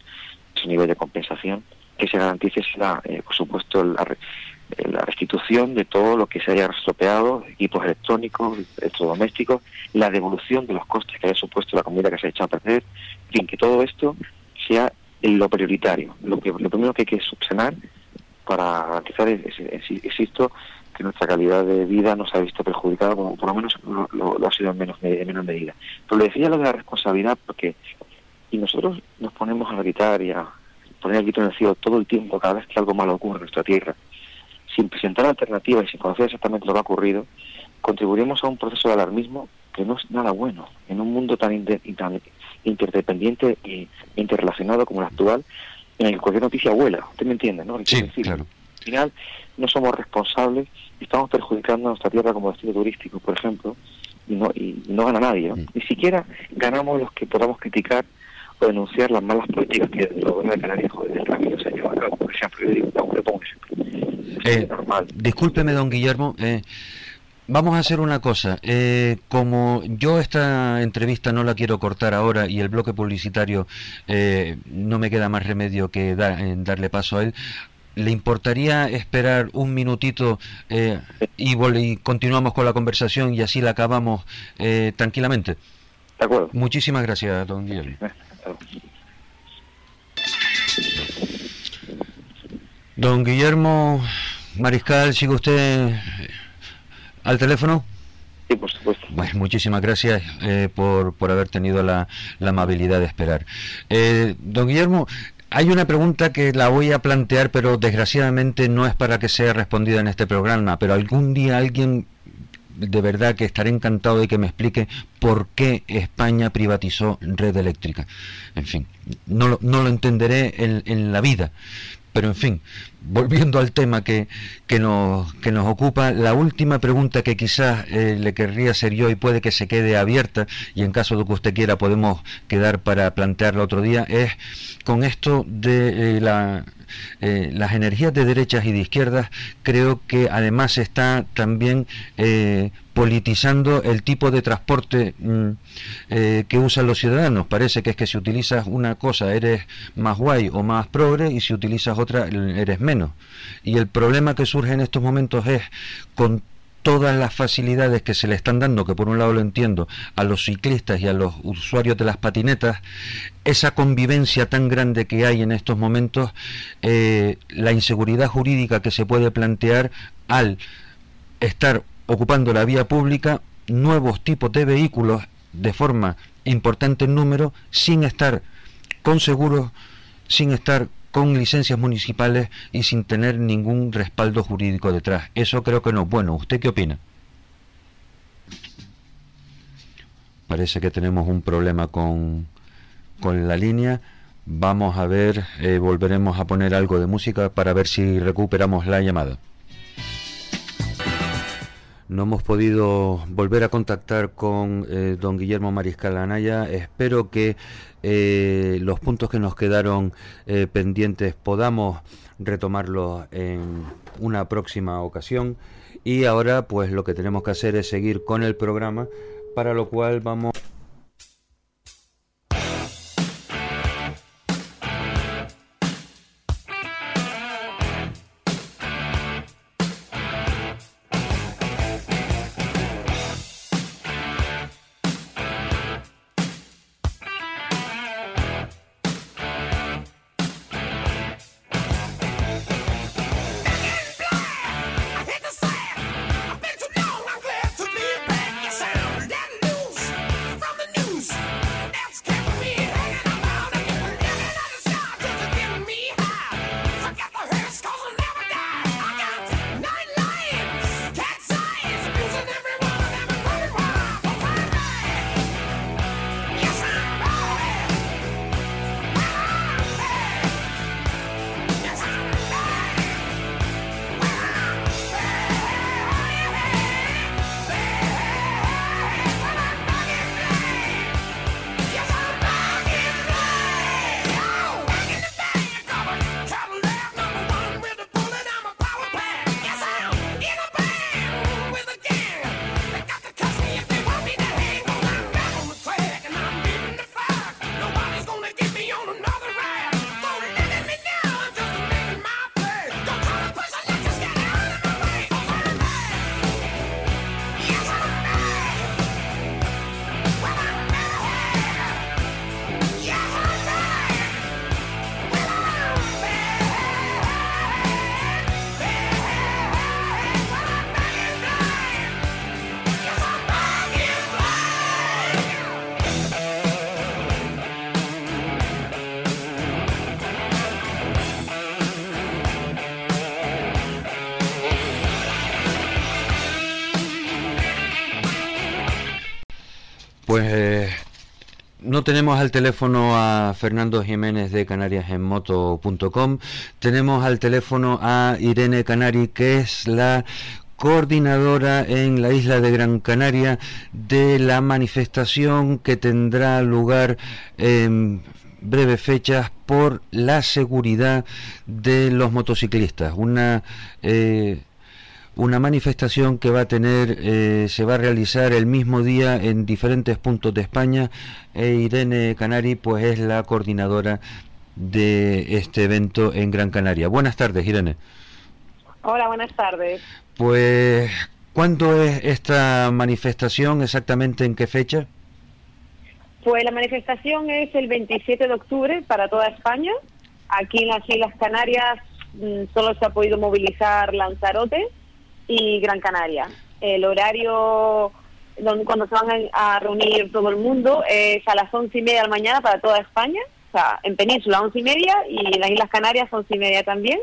ese nivel de compensación, que se garantice, la, eh, por supuesto, la, la restitución de todo lo que se haya estropeado, equipos electrónicos, electrodomésticos, la devolución de los costes que haya supuesto la comida que se ha echado a perder, en fin, que todo esto sea lo prioritario, lo, que, lo primero que hay que subsanar para garantizar, insisto, que nuestra calidad de vida no se ha visto perjudicada, por, por lo menos lo, ha sido en menos, en menos medida. Pero le decía lo de la responsabilidad porque y nosotros nos ponemos a gritar y a poner el grito en el cielo todo el tiempo, cada vez que algo malo ocurre en nuestra tierra, sin presentar alternativas y sin conocer exactamente lo que ha ocurrido, contribuiremos a un proceso de alarmismo que no es nada bueno en un mundo tan, interdependiente e interrelacionado como el actual, en el que cualquier noticia vuela. Usted me entiende, ¿no? Sí, claro. Al final, no somos responsables y estamos perjudicando a nuestra tierra como destino turístico, por ejemplo, y no, y no gana nadie. Mm. Ni siquiera ganamos los que podamos criticar o denunciar las malas políticas que el gobierno de Canarias desde el se lleva a cabo. Por ejemplo, yo digo, le pongo eh, discúlpeme, don Guillermo. Eh, vamos a hacer una cosa. Eh, como yo esta entrevista no la quiero cortar ahora y el bloque publicitario no me queda más remedio que darle paso a él, ¿le importaría esperar un minutito y, y, continuamos con la conversación y así la acabamos tranquilamente? De acuerdo. Muchísimas gracias, don Guillermo. Don Guillermo Mariscal, ¿sigue usted al teléfono? Sí, por supuesto. Bueno, muchísimas gracias eh, por, por, haber tenido la, amabilidad de esperar. Eh, don Guillermo, hay una pregunta que la voy a plantear, pero desgraciadamente no es para que sea respondida en este programa, pero algún día alguien de verdad que estaré encantado de que me explique por qué España privatizó red eléctrica. En fin, no lo, entenderé en, en la vida, pero en fin, volviendo al tema que, que, nos, que nos ocupa, la última pregunta que quizás eh, le querría hacer yo y puede que se quede abierta y en caso de que usted quiera podemos quedar para plantearla otro día, es con esto de eh, la, eh, las energías de derechas y de izquierdas, creo que además está también politizando el tipo de transporte mm, eh, que usan los ciudadanos. Parece que es que si utilizas una cosa eres más guay o más progre y si utilizas otra eres menos. Y el problema que surge en estos momentos es con todas las facilidades que se le están dando, que por un lado lo entiendo, a los ciclistas y a los usuarios de las patinetas, esa convivencia tan grande que hay en estos momentos, eh, la inseguridad jurídica que se puede plantear al estar ocupando la vía pública nuevos tipos de vehículos de forma importante en número sin estar con seguros, sin estar con licencias municipales y sin tener ningún respaldo jurídico detrás. Eso creo que no bueno. ¿Usted qué opina? Parece que tenemos un problema con, con la línea. Vamos a ver, eh, volveremos a poner algo de música para ver si recuperamos la llamada no hemos podido volver a contactar con eh, don Guillermo Mariscal Anaya. Espero que eh, los puntos que nos quedaron eh, pendientes podamos retomarlos en una próxima ocasión. Y ahora pues lo que tenemos que hacer es seguir con el programa, para lo cual vamos... Pues eh, no tenemos al teléfono a Fernando Jiménez de canariasenmoto.com, tenemos al teléfono a Irene Canari, que es la coordinadora en la isla de Gran Canaria de la manifestación que tendrá lugar en breves fechas por la seguridad de los motociclistas. Una eh, una manifestación que va a tener, eh, se va a realizar el mismo día en diferentes puntos de España. E Irene Canari, pues es la coordinadora de este evento en Gran Canaria. Buenas tardes, Irene. Hola, buenas tardes. Pues, ¿cuándo es esta manifestación? ¿Exactamente en qué fecha? Pues la manifestación es el 27 de octubre para toda España. Aquí en las Islas Canarias mm, solo se ha podido movilizar Lanzarote y Gran Canaria. El horario donde, cuando se van a reunir todo el mundo es a las once y media de la mañana para toda España, o sea, en Península once y media y en las Islas Canarias once y media también.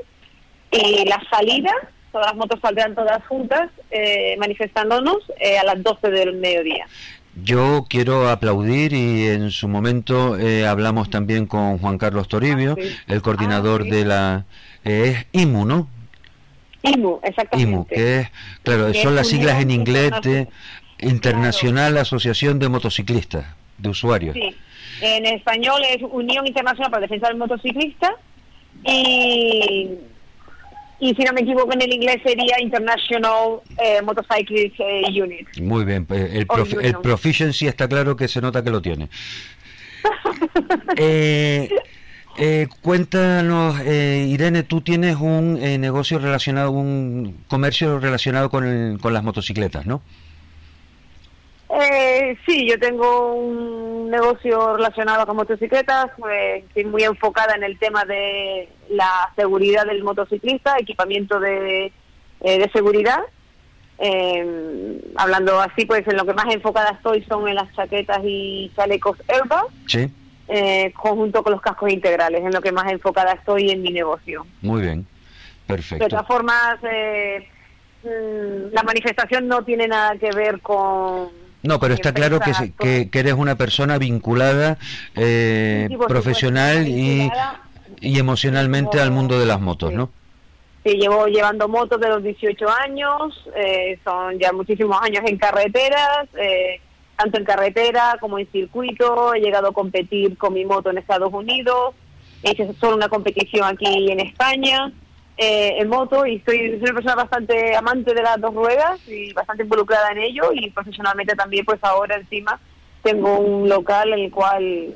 Y la salida, todas las motos saldrán todas juntas eh, manifestándonos eh, a las 12 del mediodía. Yo quiero aplaudir y en su momento eh, hablamos también con Juan Carlos Toribio, ah, el coordinador ah, de la... es IMU, ¿no? IMU, exactamente. IMU, que es, claro, son las siglas en inglés de Internacional Asociación de Motociclistas, de usuarios. Sí, en español es Unión Internacional para la Defensa del Motociclista y, y si no me equivoco en el inglés sería International eh, Motorcyclist eh, Unit. Muy bien, pues, el, el proficiency está claro que se nota que lo tiene. eh, eh, cuéntanos, eh, Irene, tú tienes un eh, negocio relacionado, un comercio relacionado con, con las motocicletas, ¿no? Eh, sí, yo tengo un negocio relacionado con motocicletas, pues, estoy muy enfocada en el tema de la seguridad del motociclista, equipamiento de, de seguridad. hablando así, pues en lo que más enfocada estoy son en las chaquetas y chalecos airbag. Sí eh, conjunto con los cascos integrales, en lo que más enfocada estoy en mi negocio. Muy bien, perfecto. De todas formas, eh, mm, la manifestación no tiene nada que ver con... No, pero está claro que, que, eres una persona vinculada, eh, profesional y, y emocionalmente al mundo de las motos, ¿no? Sí, llevo llevando motos de los 18 años, eh, son ya muchísimos años en carreteras, eh, tanto en carretera como en circuito. He llegado a competir con mi moto en Estados Unidos. He hecho solo una competición aquí en España eh, en moto y soy, soy, una persona bastante amante de las dos ruedas y bastante involucrada en ello y profesionalmente también pues ahora encima tengo un local en el cual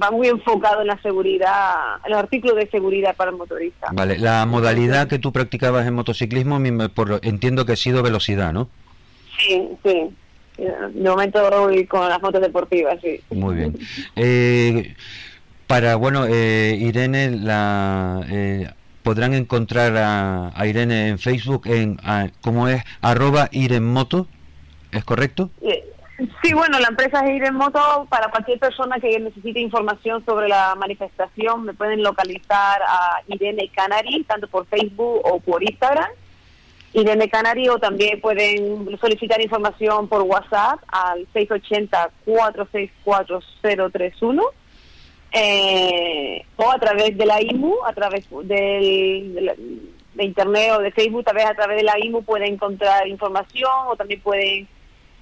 va muy enfocado en la seguridad, en los artículos de seguridad para el motorista. Vale, la modalidad que tú practicabas en motociclismo, entiendo que ha sido velocidad, ¿no? Sí, sí de momento voy con las motos deportivas, sí. Muy bien. Eh, para, bueno, eh, Irene, la, eh, podrán encontrar a, Irene en Facebook, en ¿cómo es? Arroba Irenmoto, ¿es correcto? Sí, bueno, la empresa es Irenmoto. Para cualquier persona que necesite información sobre la manifestación, me pueden localizar a Irene Canari, tanto por Facebook o por Instagram. Irene Canario también pueden solicitar información por WhatsApp al 680-464-031 eh, o a través de la IMU, a través del, de, Internet o de Facebook, tal vez a través de la IMU pueden encontrar información o también pueden,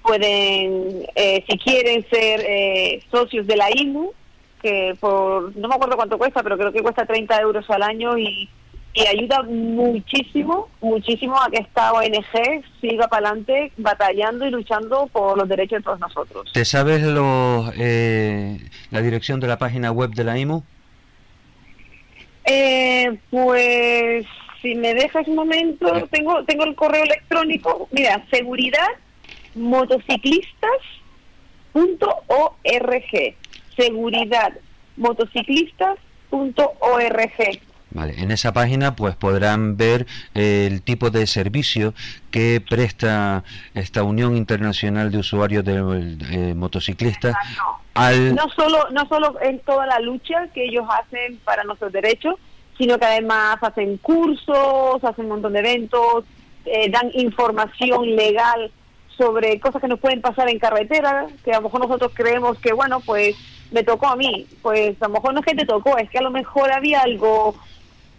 pueden eh, si quieren ser eh, socios de la IMU, que por, no me acuerdo cuánto cuesta, pero creo que cuesta 30 euros al año y y ayuda muchísimo, muchísimo a que esta ONG siga para adelante batallando y luchando por los derechos de todos nosotros. ¿Te sabes lo, eh, la dirección de la página web de la IMU? Eh, pues si me dejas un momento, tengo tengo el correo electrónico, mira, seguridad motociclistas.org, seguridad motociclistas.org. Vale, en esa página pues podrán ver eh, el tipo de servicio que presta esta Unión Internacional de Usuarios de eh, Motociclistas al... No solo, no solo en toda la lucha que ellos hacen para nuestros derechos, sino que además hacen cursos, hacen un montón de eventos, eh, dan información legal sobre cosas que nos pueden pasar en carretera, que a lo mejor nosotros creemos que, bueno, pues me tocó a mí. Pues a lo mejor no es que te tocó, es que a lo mejor había algo,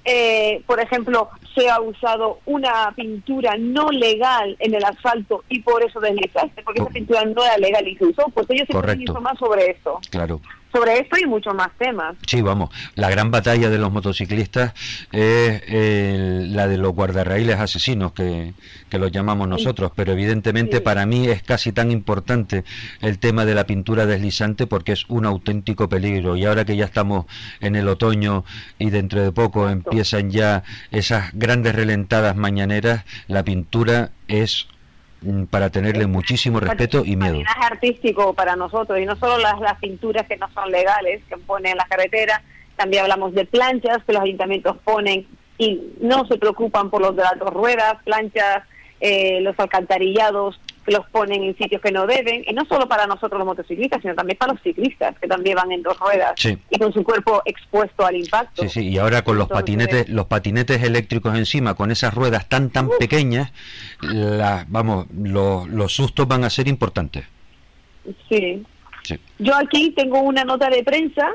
eh, por ejemplo, se ha usado una pintura no legal en el asfalto y por eso deslizaste, porque esa pintura no era legal y se usó. Pues ellos se más sobre esto. Claro. Sobre esto y muchos más temas. Sí, vamos, la gran batalla de los motociclistas es la de los guardarraíles asesinos, que, que los llamamos nosotros, pero evidentemente para mí es casi tan importante el tema de la pintura deslizante porque es un auténtico peligro. Y ahora que ya estamos en el otoño y dentro de poco empiezan ya esas grandes relentadas mañaneras, la pintura es Mm, para tenerle muchísimo respeto y miedo. Es artístico para nosotros y no solo las, las pinturas que no son legales que ponen en la carretera, también hablamos de planchas que los ayuntamientos ponen y no se preocupan por los de las dos ruedas, planchas, eh, los alcantarillados los ponen en sitios que no deben, y no solo para nosotros los motociclistas, sino también para los ciclistas, que también van en dos ruedas y con su cuerpo expuesto al impacto. Sí, sí, y ahora con los patinetes, los patinetes eléctricos encima, con esas ruedas tan tan pequeñas, la, vamos, los sustos van a ser importantes. Sí. Yo aquí tengo una nota de prensa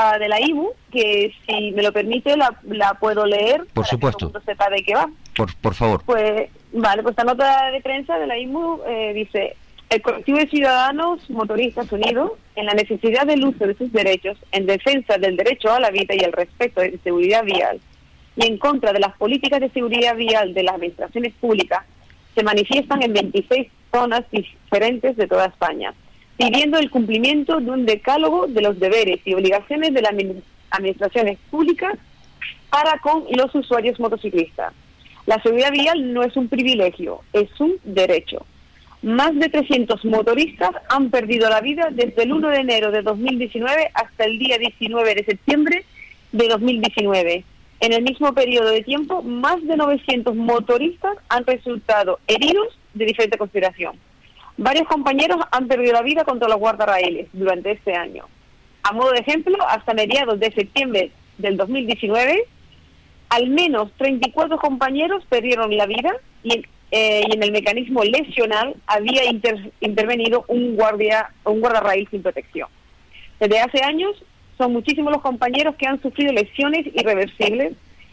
uh, de la IBU que si me lo permite la, la puedo leer. Por supuesto. Que sepa de qué va. Por, por favor. Pues Vale, pues esta nota de prensa de la IMU eh, dice, el colectivo de ciudadanos motoristas unidos en la necesidad del uso de sus derechos en defensa del derecho a la vida y el respeto de seguridad vial y en contra de las políticas de seguridad vial de las administraciones públicas se manifiestan en 26 zonas diferentes de toda España, pidiendo el cumplimiento de un decálogo de los deberes y obligaciones de las administraciones públicas para con los usuarios motociclistas la seguridad vial no es un privilegio, es un derecho. Más de 300 motoristas han perdido la vida desde el 1 de enero de 2019 hasta el día 19 de septiembre de 2019. En el mismo periodo de tiempo, más de 900 motoristas han resultado heridos de diferente consideración. Varios compañeros han perdido la vida contra los guardarraíles durante este año. A modo de ejemplo, hasta mediados de septiembre del 2019, al menos 34 compañeros perdieron la vida y, eh, en el mecanismo lesional había intervenido un guardia un guardarraíl sin protección. Desde hace años son muchísimos los compañeros que han sufrido lesiones irreversibles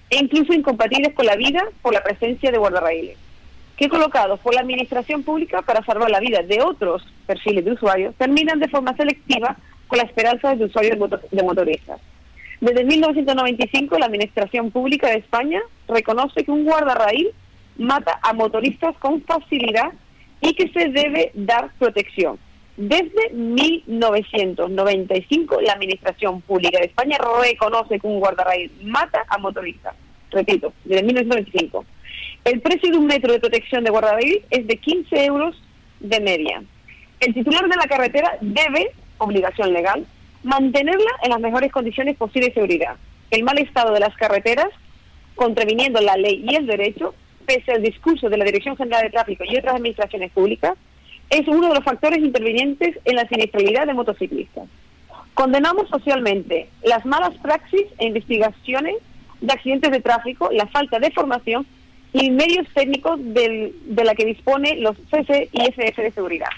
e incluso incompatibles con la vida por la presencia de guardarraíles, que colocados por la administración pública para salvar la vida de otros perfiles de usuarios, terminan de forma selectiva con la esperanza de usuarios de motoristas. Desde 1995, la Administración Pública de España reconoce que un guardarraíl mata a motoristas con facilidad y que se debe dar protección. Desde 1995, la Administración Pública de España reconoce que un guardarraíl mata a motoristas. Repito, desde 1995. El precio de un metro de protección de guardarraíl es de 15 euros de media. El titular de la carretera debe, obligación legal, mantenerla en las mejores condiciones posibles de seguridad. El mal estado de las carreteras, contraviniendo la ley y el derecho, pese al discurso de la Dirección General de Tráfico y otras administraciones públicas, es uno de los factores intervinientes en la siniestralidad de motociclistas. Condenamos socialmente las malas praxis e investigaciones de accidentes de tráfico, la falta de formación y medios técnicos de la que dispone los CC y FF de seguridad.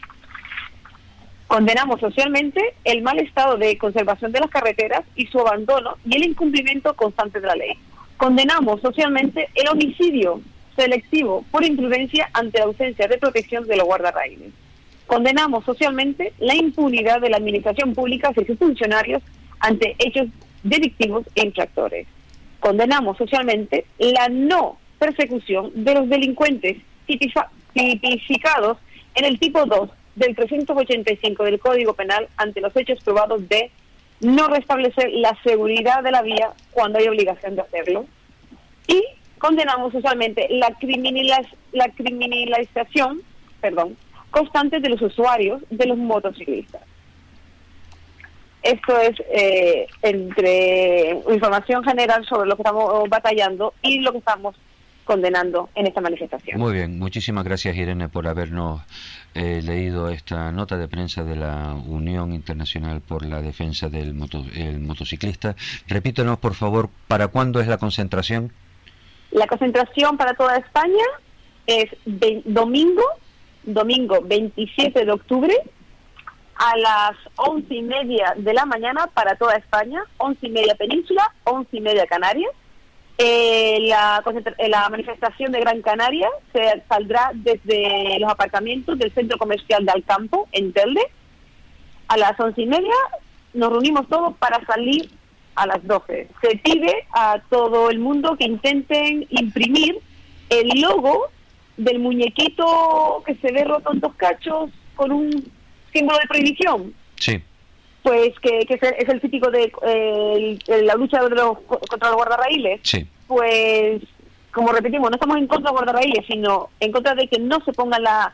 Condenamos socialmente el mal estado de conservación de las carreteras y su abandono y el incumplimiento constante de la ley. Condenamos socialmente el homicidio selectivo por imprudencia ante la ausencia de protección de los guardarraíles. Condenamos socialmente la impunidad de la administración pública y sus funcionarios ante hechos delictivos e infractores. Condenamos socialmente la no persecución de los delincuentes tipificados en el tipo 2 del 385 del Código Penal ante los hechos probados de no restablecer la seguridad de la vía cuando hay obligación de hacerlo. Y condenamos usualmente la, la criminalización perdón, constante de los usuarios de los motociclistas. Esto es eh, entre información general sobre lo que estamos batallando y lo que estamos condenando en esta manifestación. Muy bien, muchísimas gracias Irene por habernos eh, leído esta nota de prensa de la Unión Internacional por la Defensa del Motociclista. Repítenos, por favor, ¿para cuándo es la concentración? La concentración para toda España es domingo domingo 27 de octubre, a las once y media de la mañana para toda España, once y media Península, once y media Canarias. Eh, la, eh, la manifestación de Gran Canaria se saldrá desde los aparcamientos del centro comercial de Alcampo, en Telde. A las once y media nos reunimos todos para salir a las doce. Se pide a todo el mundo que intenten imprimir el logo del muñequito que se ve roto en dos cachos con un símbolo de prohibición. Sí pues que, es el típico de la lucha de los, contra los guardarraíles, pues como repetimos, no estamos en contra de guardarraíles, sino en contra de que no se ponga la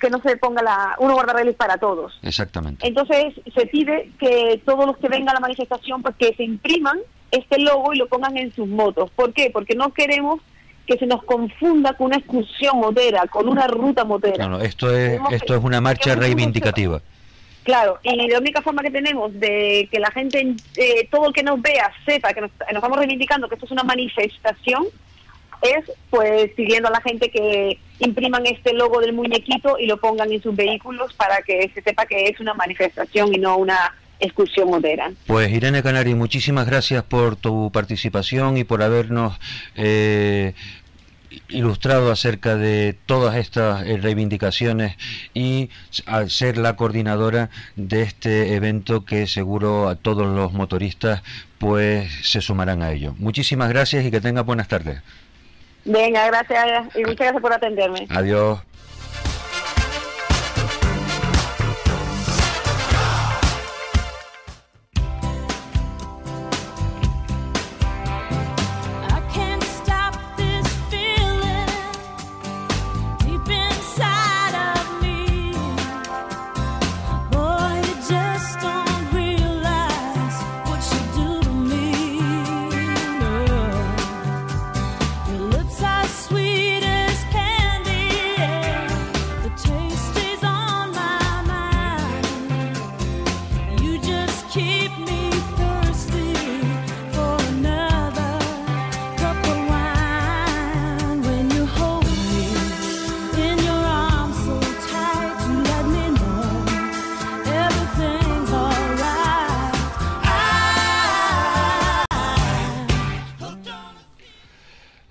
que no se ponga la uno guardarraíles para todos. Exactamente. Entonces se pide que todos los que vengan a la manifestación pues que se impriman este logo y lo pongan en sus motos. ¿Por qué? Porque no queremos que se nos confunda con una excursión motera, con una ruta motera. Claro, esto es esto es una marcha reivindicativa. Claro, y la única forma que tenemos de que la gente, eh, todo el que nos vea, sepa que nos, estamos reivindicando que esto es una manifestación, es pues pidiendo a la gente que impriman este logo del muñequito y lo pongan en sus vehículos para que se sepa que es una manifestación y no una excursión modera. Pues Irene Canari, muchísimas gracias por tu participación y por habernos eh, ilustrado acerca de todas estas eh, reivindicaciones y al ser la coordinadora de este evento que seguro a todos los motoristas pues se sumarán a ello. Muchísimas gracias y que tenga buenas tardes. Venga, gracias y muchas gracias por atenderme. Adiós.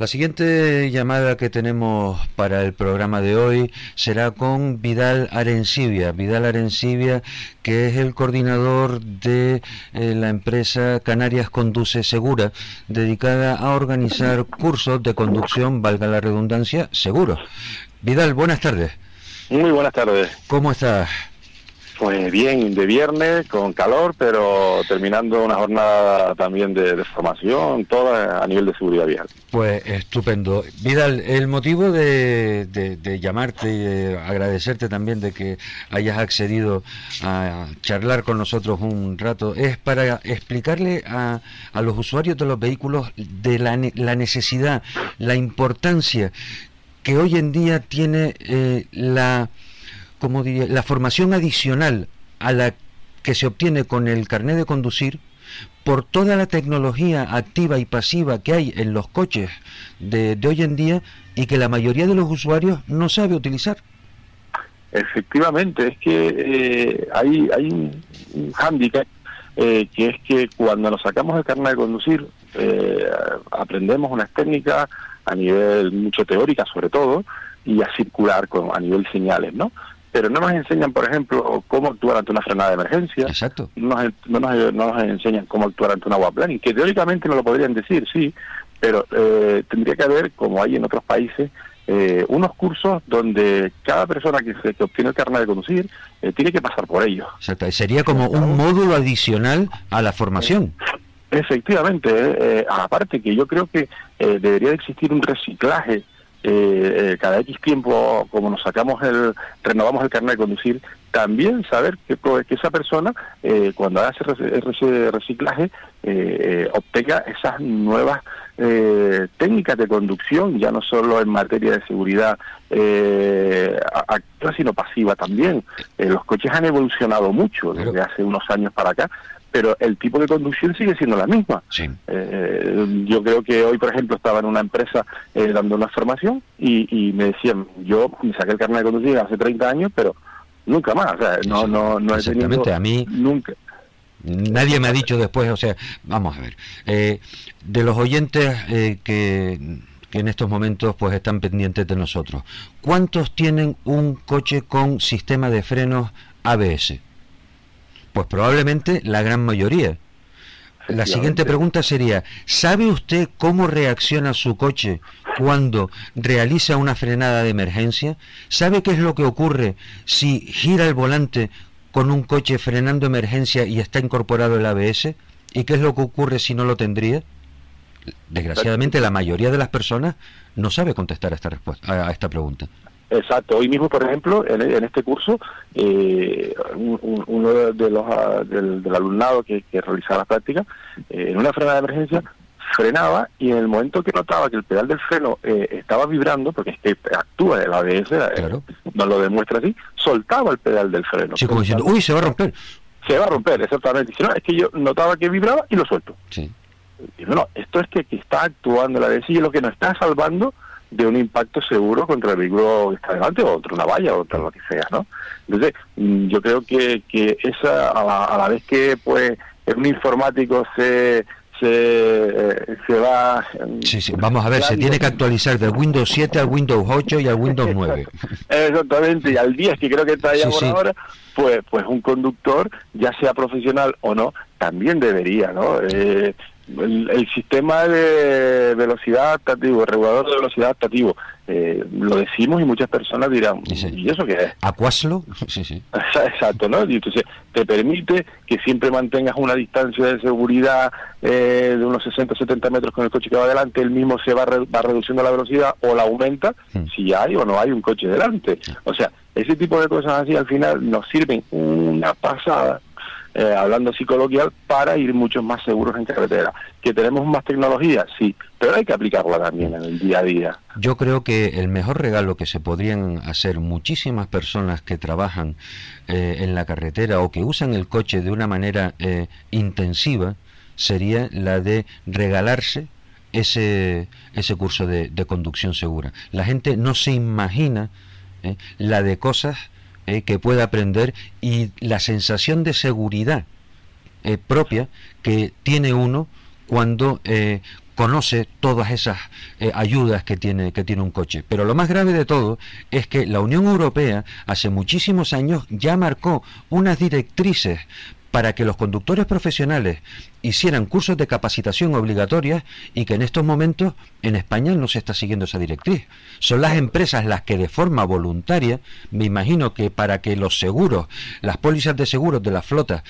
La siguiente llamada que tenemos para el programa de hoy será con Vidal Arencibia. Vidal Arencibia, que es el coordinador de eh, la empresa Canarias Conduce Segura, dedicada a organizar cursos de conducción, valga la redundancia, seguro. Vidal, buenas tardes. Muy buenas tardes. ¿Cómo estás? Pues bien, de viernes, con calor, pero terminando una jornada también de, formación, toda a nivel de seguridad vial. Pues estupendo. Vidal, el motivo de, llamarte y agradecerte también de que hayas accedido a charlar con nosotros un rato es para explicarle a, a los usuarios de los vehículos de la, la necesidad, la importancia que hoy en día tiene eh, la como diría, la formación adicional a la que se obtiene con el carnet de conducir por toda la tecnología activa y pasiva que hay en los coches de, hoy en día y que la mayoría de los usuarios no sabe utilizar. Efectivamente, es que eh, hay, hay un, un hándicap eh, que es que cuando nos sacamos el carnet de conducir eh, aprendemos unas técnicas a nivel mucho teórica sobre todo y a circular con, a nivel señales, ¿no? Pero no nos enseñan, por ejemplo, cómo actuar ante una frenada de emergencia. Exacto. No nos, no nos, enseñan cómo actuar ante un agua y que teóricamente no lo podrían decir, sí, pero eh, tendría que haber, como hay en otros países, eh, unos cursos donde cada persona que, se, obtiene el carnet de conducir eh, tiene que pasar por ellos. Exacto. Sería como un módulo adicional a la formación. Efectivamente, aparte que yo creo que debería existir un reciclaje eh, eh, cada X tiempo, como nos sacamos el, renovamos el carnet de conducir, también saber que, que esa persona, eh, cuando haga ese, reciclaje, eh, obtenga esas nuevas técnicas de conducción, ya no solo en materia de seguridad activa, sino pasiva también. los coches han evolucionado mucho desde hace unos años para acá, pero el tipo de conducción sigue siendo la misma. Eh, yo creo que hoy, por ejemplo, estaba en una empresa eh, dando una formación y, me decían, yo me saqué el carnet de conducir hace 30 años, pero nunca más, o sea, no, no, no he tenido... a mí... Nunca. Nadie me ha dicho después, o sea, vamos a ver, eh, de los oyentes que que en estos momentos pues están pendientes de nosotros. ¿Cuántos tienen un coche con sistema de frenos ABS? Pues probablemente la gran mayoría. La siguiente pregunta sería, ¿sabe usted cómo reacciona su coche cuando realiza una frenada de emergencia? ¿Sabe qué es lo que ocurre si gira el volante con un coche frenando emergencia y está incorporado el ABS? ¿Y qué es lo que ocurre si no lo tendría? Desgraciadamente la mayoría de las personas no sabe contestar a esta, respuesta, a esta pregunta. Exacto. Hoy mismo, por ejemplo, en, este curso, eh, uno de los ah, del, alumnado que, realizaba la práctica, eh, en una frenada de emergencia, frenaba y en el momento que notaba que el pedal del freno eh, estaba vibrando, porque es que actúa el ABS, claro. nos lo demuestra así, soltaba el pedal del freno. Sí, como diciendo, uy, se va a romper. Se va a romper, exactamente. Si no, es que yo notaba que vibraba y lo suelto. Sí. Y no, esto es que, está actuando la ABS y lo que nos está salvando de un impacto seguro contra el vehículo que está delante o contra una valla o contra lo que sea, ¿no? Entonces, mm, yo creo que, que esa, a la, vez que pues un informático se se, eh, se va... Sí, sí, vamos a ver, se tiene que actualizar del Windows 7 al Windows 8 y al Windows 9. Exactamente, y al 10, que creo que está ahí ahora, pues, pues un conductor, ya sea profesional o no, también debería, ¿no? Eh, el, sistema de velocidad adaptativo, el regulador de velocidad adaptativo, eh, lo decimos y muchas personas dirán, ¿y eso qué es? ¿Acuaslo? Sí, sí. Exacto, ¿no? Y entonces te permite que siempre mantengas una distancia de seguridad eh, de unos 60 70 metros con el coche que va adelante, el mismo se va, va reduciendo la velocidad o la aumenta hmm. si hay o no hay un coche delante. O sea, ese tipo de cosas así al final nos sirven una pasada eh, hablando así para ir mucho más seguros en carretera. ¿Que tenemos más tecnología? Sí, pero hay que aplicarla también en el día a día. Yo creo que el mejor regalo que se podrían hacer muchísimas personas que trabajan eh, en la carretera o que usan el coche de una manera eh, intensiva sería la de regalarse ese, ese curso de, de conducción segura. La gente no se imagina la de cosas eh, que pueda aprender y la sensación de seguridad eh, propia que tiene uno cuando eh, conoce todas esas ayudas que tiene, que tiene un coche. Pero lo más grave de todo es que la Unión Europea hace muchísimos años ya marcó unas directrices para que los conductores profesionales hicieran cursos de capacitación obligatorias y que en estos momentos en España no se está siguiendo esa directriz. Son las empresas las que de forma voluntaria, me imagino que para que los seguros, las pólizas de seguros de la flota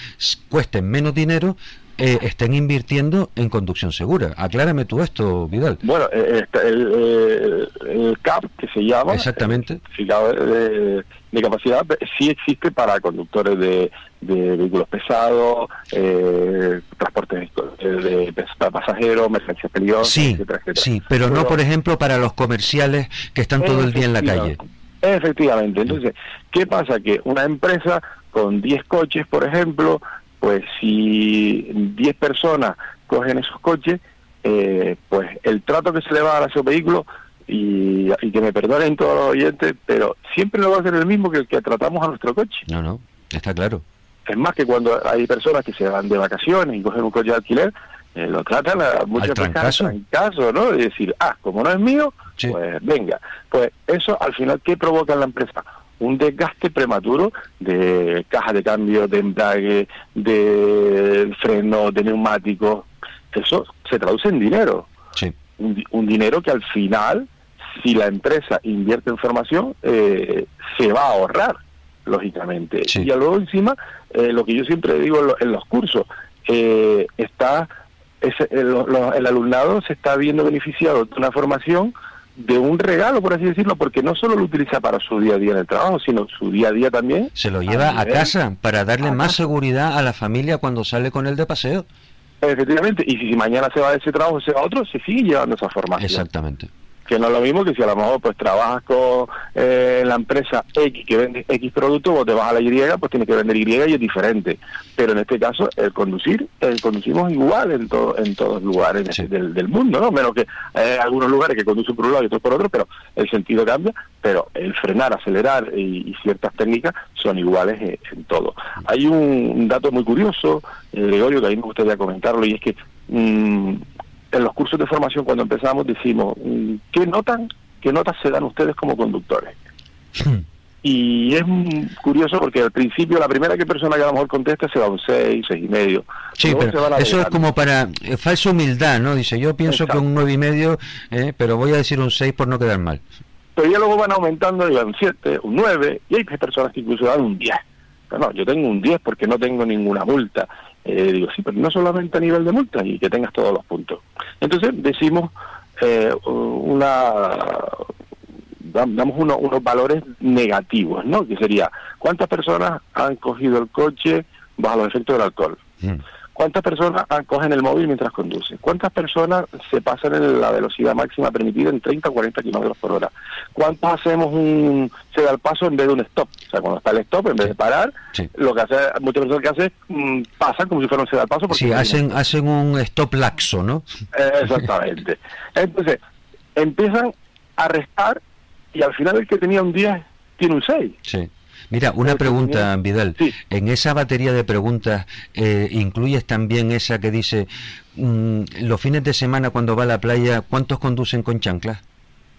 cuesten menos dinero, eh, estén invirtiendo en conducción segura. Aclárame tú esto, Vidal. Bueno, eh, el, el, CAP, que se llama, Exactamente. de, de, capacidad, sí existe para conductores de, vehículos pesados, eh, transportes de, pasajeros, mercancías peligrosas, sí, Sí, pero, no, por ejemplo, para los comerciales que están todo el día en la calle. Efectivamente. Entonces, ¿qué pasa? Que una empresa con 10 coches, por ejemplo, pues si 10 personas cogen esos coches, eh, pues el trato que se le va a dar a esos vehículos, y, que me perdonen todos los oyentes, pero siempre lo va a ser el mismo que el que tratamos a nuestro coche. No, no, está claro. Es más que cuando hay personas que se van de vacaciones y cogen un coche de alquiler, eh, lo tratan a muchas veces en caso, ¿no? De decir, ah, como no es mío, pues venga. Pues eso al final, ¿qué provoca en la empresa? Un desgaste prematuro de caja de cambio, de embrague, de freno, de neumáticos. Eso se traduce en dinero. Un, dinero que al final, si la empresa invierte en formación, eh, se va a ahorrar, lógicamente. Y luego encima, eh, lo que yo siempre digo en, los cursos, eh, está el alumnado se está viendo beneficiado de una formación de un regalo, por así decirlo, porque no solo lo utiliza para su día a día en el trabajo, sino su día a día también. Se lo lleva a, casa para darle más seguridad a la familia cuando sale con él de paseo. Efectivamente, y si, mañana se va de ese trabajo, se va a otro, se sigue llevando esa formación. Exactamente. Que no es lo mismo que si a lo mejor pues trabajas con eh, la empresa X que vende X producto o te vas a la Y, pues tienes que vender Y y es diferente. Pero en este caso, el conducir, el conducimos igual en todo, en todos los lugares del, mundo, ¿no? Menos que hay algunos lugares que conducen por un lado y otros por otro, pero el sentido cambia, pero el frenar, acelerar y, ciertas técnicas son iguales en, todo. Hay un, dato muy curioso, eh, Gregorio, que a mí me gustaría comentarlo, y es que mm, en los cursos de formación cuando empezamos decimos, mm, ¿qué notan, qué notas se dan ustedes como conductores? y es curioso porque al principio la primera que persona que a lo mejor contesta se da un 6, 6 y medio. Sí, pero eso es como para eh, falsa humildad, ¿no? Dice, yo pienso que un 9 y medio, eh, pero voy a decir un 6 por no quedar mal. Pero ya luego van aumentando y van un 7, un 9, y hay personas que incluso dan un 10. Pero no, yo tengo un 10 porque no tengo ninguna multa. Eh, digo, sí, pero no solamente a nivel de multa y que tengas todos los puntos. Entonces decimos eh, una damos unos valores negativos, ¿no? Que sería, ¿cuántas personas han cogido el coche bajo los efectos del alcohol? Mm. ¿Cuántas personas cogen el móvil mientras conducen? ¿Cuántas personas se pasan en la velocidad máxima permitida en 30 o 40 kilómetros por hora? ¿Cuántos hacemos un se da el paso en vez de un stop? O sea, cuando está el stop, en vez de parar, lo que hace, muchas personas que hacen, mm, pasan como si fuera un se da el paso. Porque sí, hacen, hacen un stop laxo, ¿no? exactamente. Entonces, empiezan a restar y al final el que tenía un 10 tiene un 6. Sí. Mira, una pregunta, Vidal. En esa batería de preguntas, eh, ¿incluyes también esa que dice, mm, los fines de semana cuando va a la playa, ¿cuántos conducen con chanclas?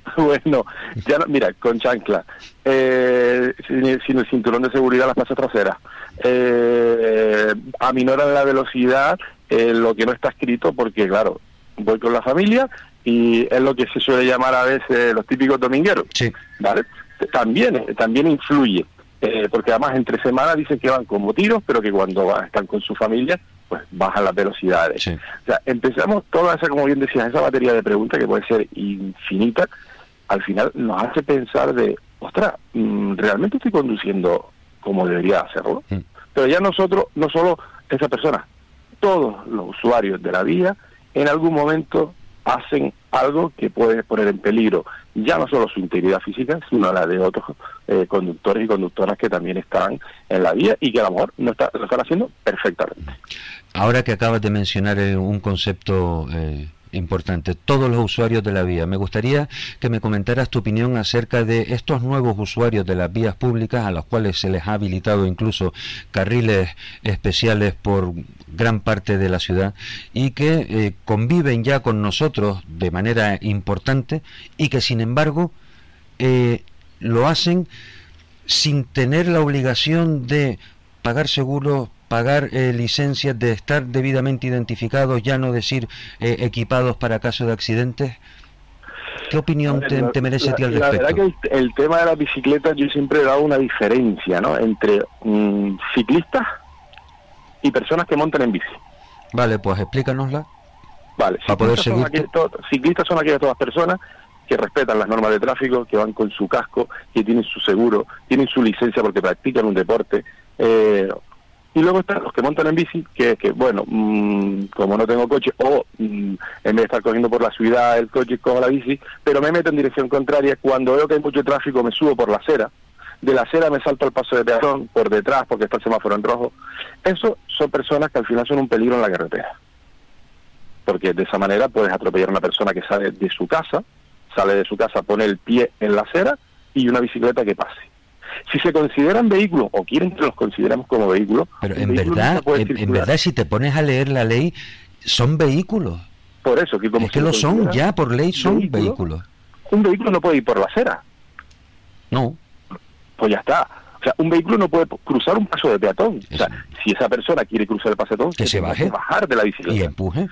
Bueno, ya mira, con chancla, eh, sin, el cinturón de seguridad las plazas traseras, eh, aminoran la velocidad, eh, lo que no está escrito, porque claro, voy con la familia y es lo que se suele llamar a veces los típicos domingueros, sí. ¿vale? También, también influye. Eh, porque además entre semanas dicen que van como tiros, pero que cuando están con su familia, pues bajan las velocidades. O sea, empezamos toda esa, como bien decías, esa batería de preguntas que puede ser infinita, al final nos hace pensar de, ostras, mm, realmente estoy conduciendo como debería hacerlo. Mm. Pero ya nosotros, no solo esa persona, todos los usuarios de la vía, en algún momento hacen algo que puede poner en peligro ya no solo su integridad física, sino la de otros eh, conductores y conductoras que también están en la vía y que a lo mejor no está, lo están haciendo perfectamente. Ahora que acabas de mencionar eh, un concepto eh, importante, todos los usuarios de la vía. Me gustaría que me comentaras tu opinión acerca de estos nuevos usuarios de las vías públicas a los cuales se les ha habilitado incluso carriles especiales por gran parte de la ciudad y que eh, conviven ya con nosotros de manera importante y que sin embargo eh, lo hacen sin tener la obligación de pagar seguros pagar eh, licencias, de estar debidamente identificados, ya no decir eh, equipados para caso de accidentes? ¿Qué opinión te, merece a ti al respecto? La verdad que el, tema de las bicicletas yo siempre he dado una diferencia ¿no? entre mm, ciclistas y personas que montan en bici. Vale, pues explícanosla. Vale, para poder seguir. Ciclistas son aquellas todas personas que respetan las normas de tráfico, que van con su casco, que tienen su seguro, tienen su licencia porque practican un deporte. Eh, y luego están los que montan en bici, que, que bueno, mm, como no tengo coche, o mm, en vez de estar cogiendo por la ciudad el coche, cojo la bici, pero me meto en dirección contraria. Cuando veo que hay mucho tráfico, me subo por la acera. De la acera me salto al paso de peatón, por detrás, porque está el semáforo en rojo. Eso son personas que al final son un peligro en la carretera. Porque de esa manera puedes atropellar a una persona que sale de su casa, sale de su casa, pone el pie en la acera y una bicicleta que pase si se consideran vehículos o quieren que los consideremos como vehículos. Pero en verdad, en, verdad, si te pones a leer la ley, son vehículos. Por eso, que como es que lo son, ya por ley son vehículos. Un vehículo no puede ir por la acera. No. Pues ya está. O sea, un vehículo no puede cruzar un paso de peatón. O sea, si esa persona quiere cruzar el paso de peatón, que se baje. bajar de la bicicleta. Y empuje.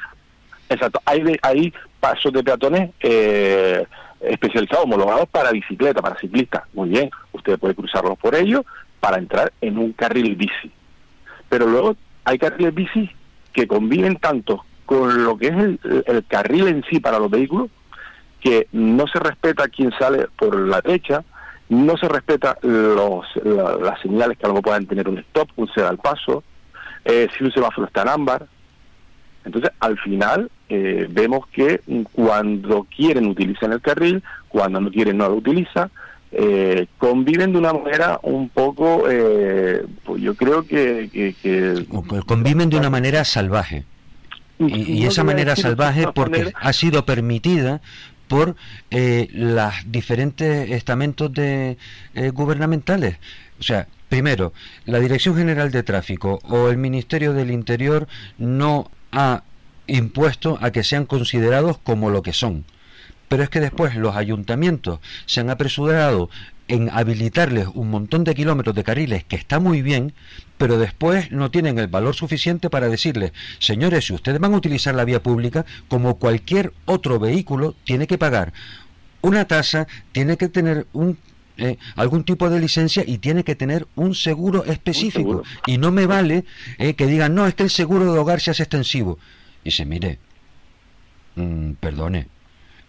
Exacto. Hay, hay pasos de peatones eh, especializados, homologados para bicicleta, para ciclistas. Muy bien, usted puede cruzarlos por ello para entrar en un carril bici. Pero luego hay carriles bici que conviven tanto con lo que es el, carril en sí para los vehículos, que no se respeta quien sale por la derecha, no se respeta los, las señales que a lo mejor puedan tener un stop, un ceda al paso, eh, si un semáforo está en ámbar. Entonces, al final, eh, vemos que cuando quieren utilizan el carril, cuando no quieren no lo utilizan, eh, conviven de una manera un poco, eh, pues yo creo que, Conviven de una manera salvaje. Y, esa manera salvaje porque ha sido permitida por eh, los diferentes estamentos de, gubernamentales. O sea, primero, la Dirección General de Tráfico o el Ministerio del Interior no ha impuesto a que sean considerados como lo que son pero es que después los ayuntamientos se han apresurado en habilitarles un montón de kilómetros de carriles que está muy bien, pero después no tienen el valor suficiente para decirles, señores, si ustedes van a utilizar la vía pública, como cualquier otro vehículo, tiene que pagar una tasa, tiene que tener un eh, algún tipo de licencia y tiene que tener un seguro específico. Y no me vale eh, que digan, no, es que el seguro de hogar se hace extensivo. Y se mire, mm, perdone,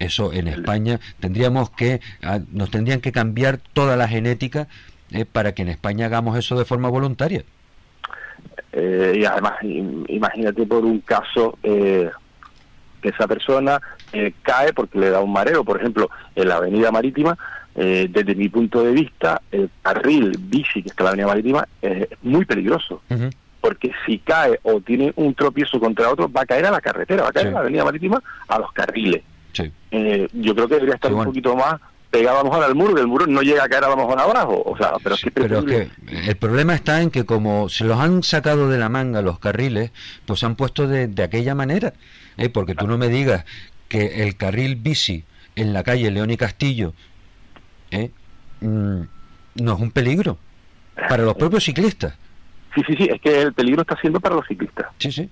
eso en España tendríamos que, ah, nos tendrían que cambiar toda la genética eh, para que en España hagamos eso de forma voluntaria. Eh, y además, imagínate por un caso eh, que esa persona cae porque le da un mareo, por ejemplo, en la avenida marítima, desde mi punto de vista, el carril bici que está en la avenida marítima es muy peligroso. Porque si cae o tiene un tropiezo contra otro, va a caer a la carretera, va a caer a la avenida marítima a los carriles. Eh, yo creo que debería estar un poquito más pegado a lo mejor al muro, que el muro no llega a caer a lo mejor abajo. O sea, pero, que el problema está en que como se los han sacado de la manga los carriles, pues se han puesto de, aquella manera. ¿eh? Porque tú no me digas que el carril bici en la calle León y Castillo ¿eh? mm, no es un peligro para los propios ciclistas. Sí, sí, sí, es que el peligro está siendo para los ciclistas. Sí, sí.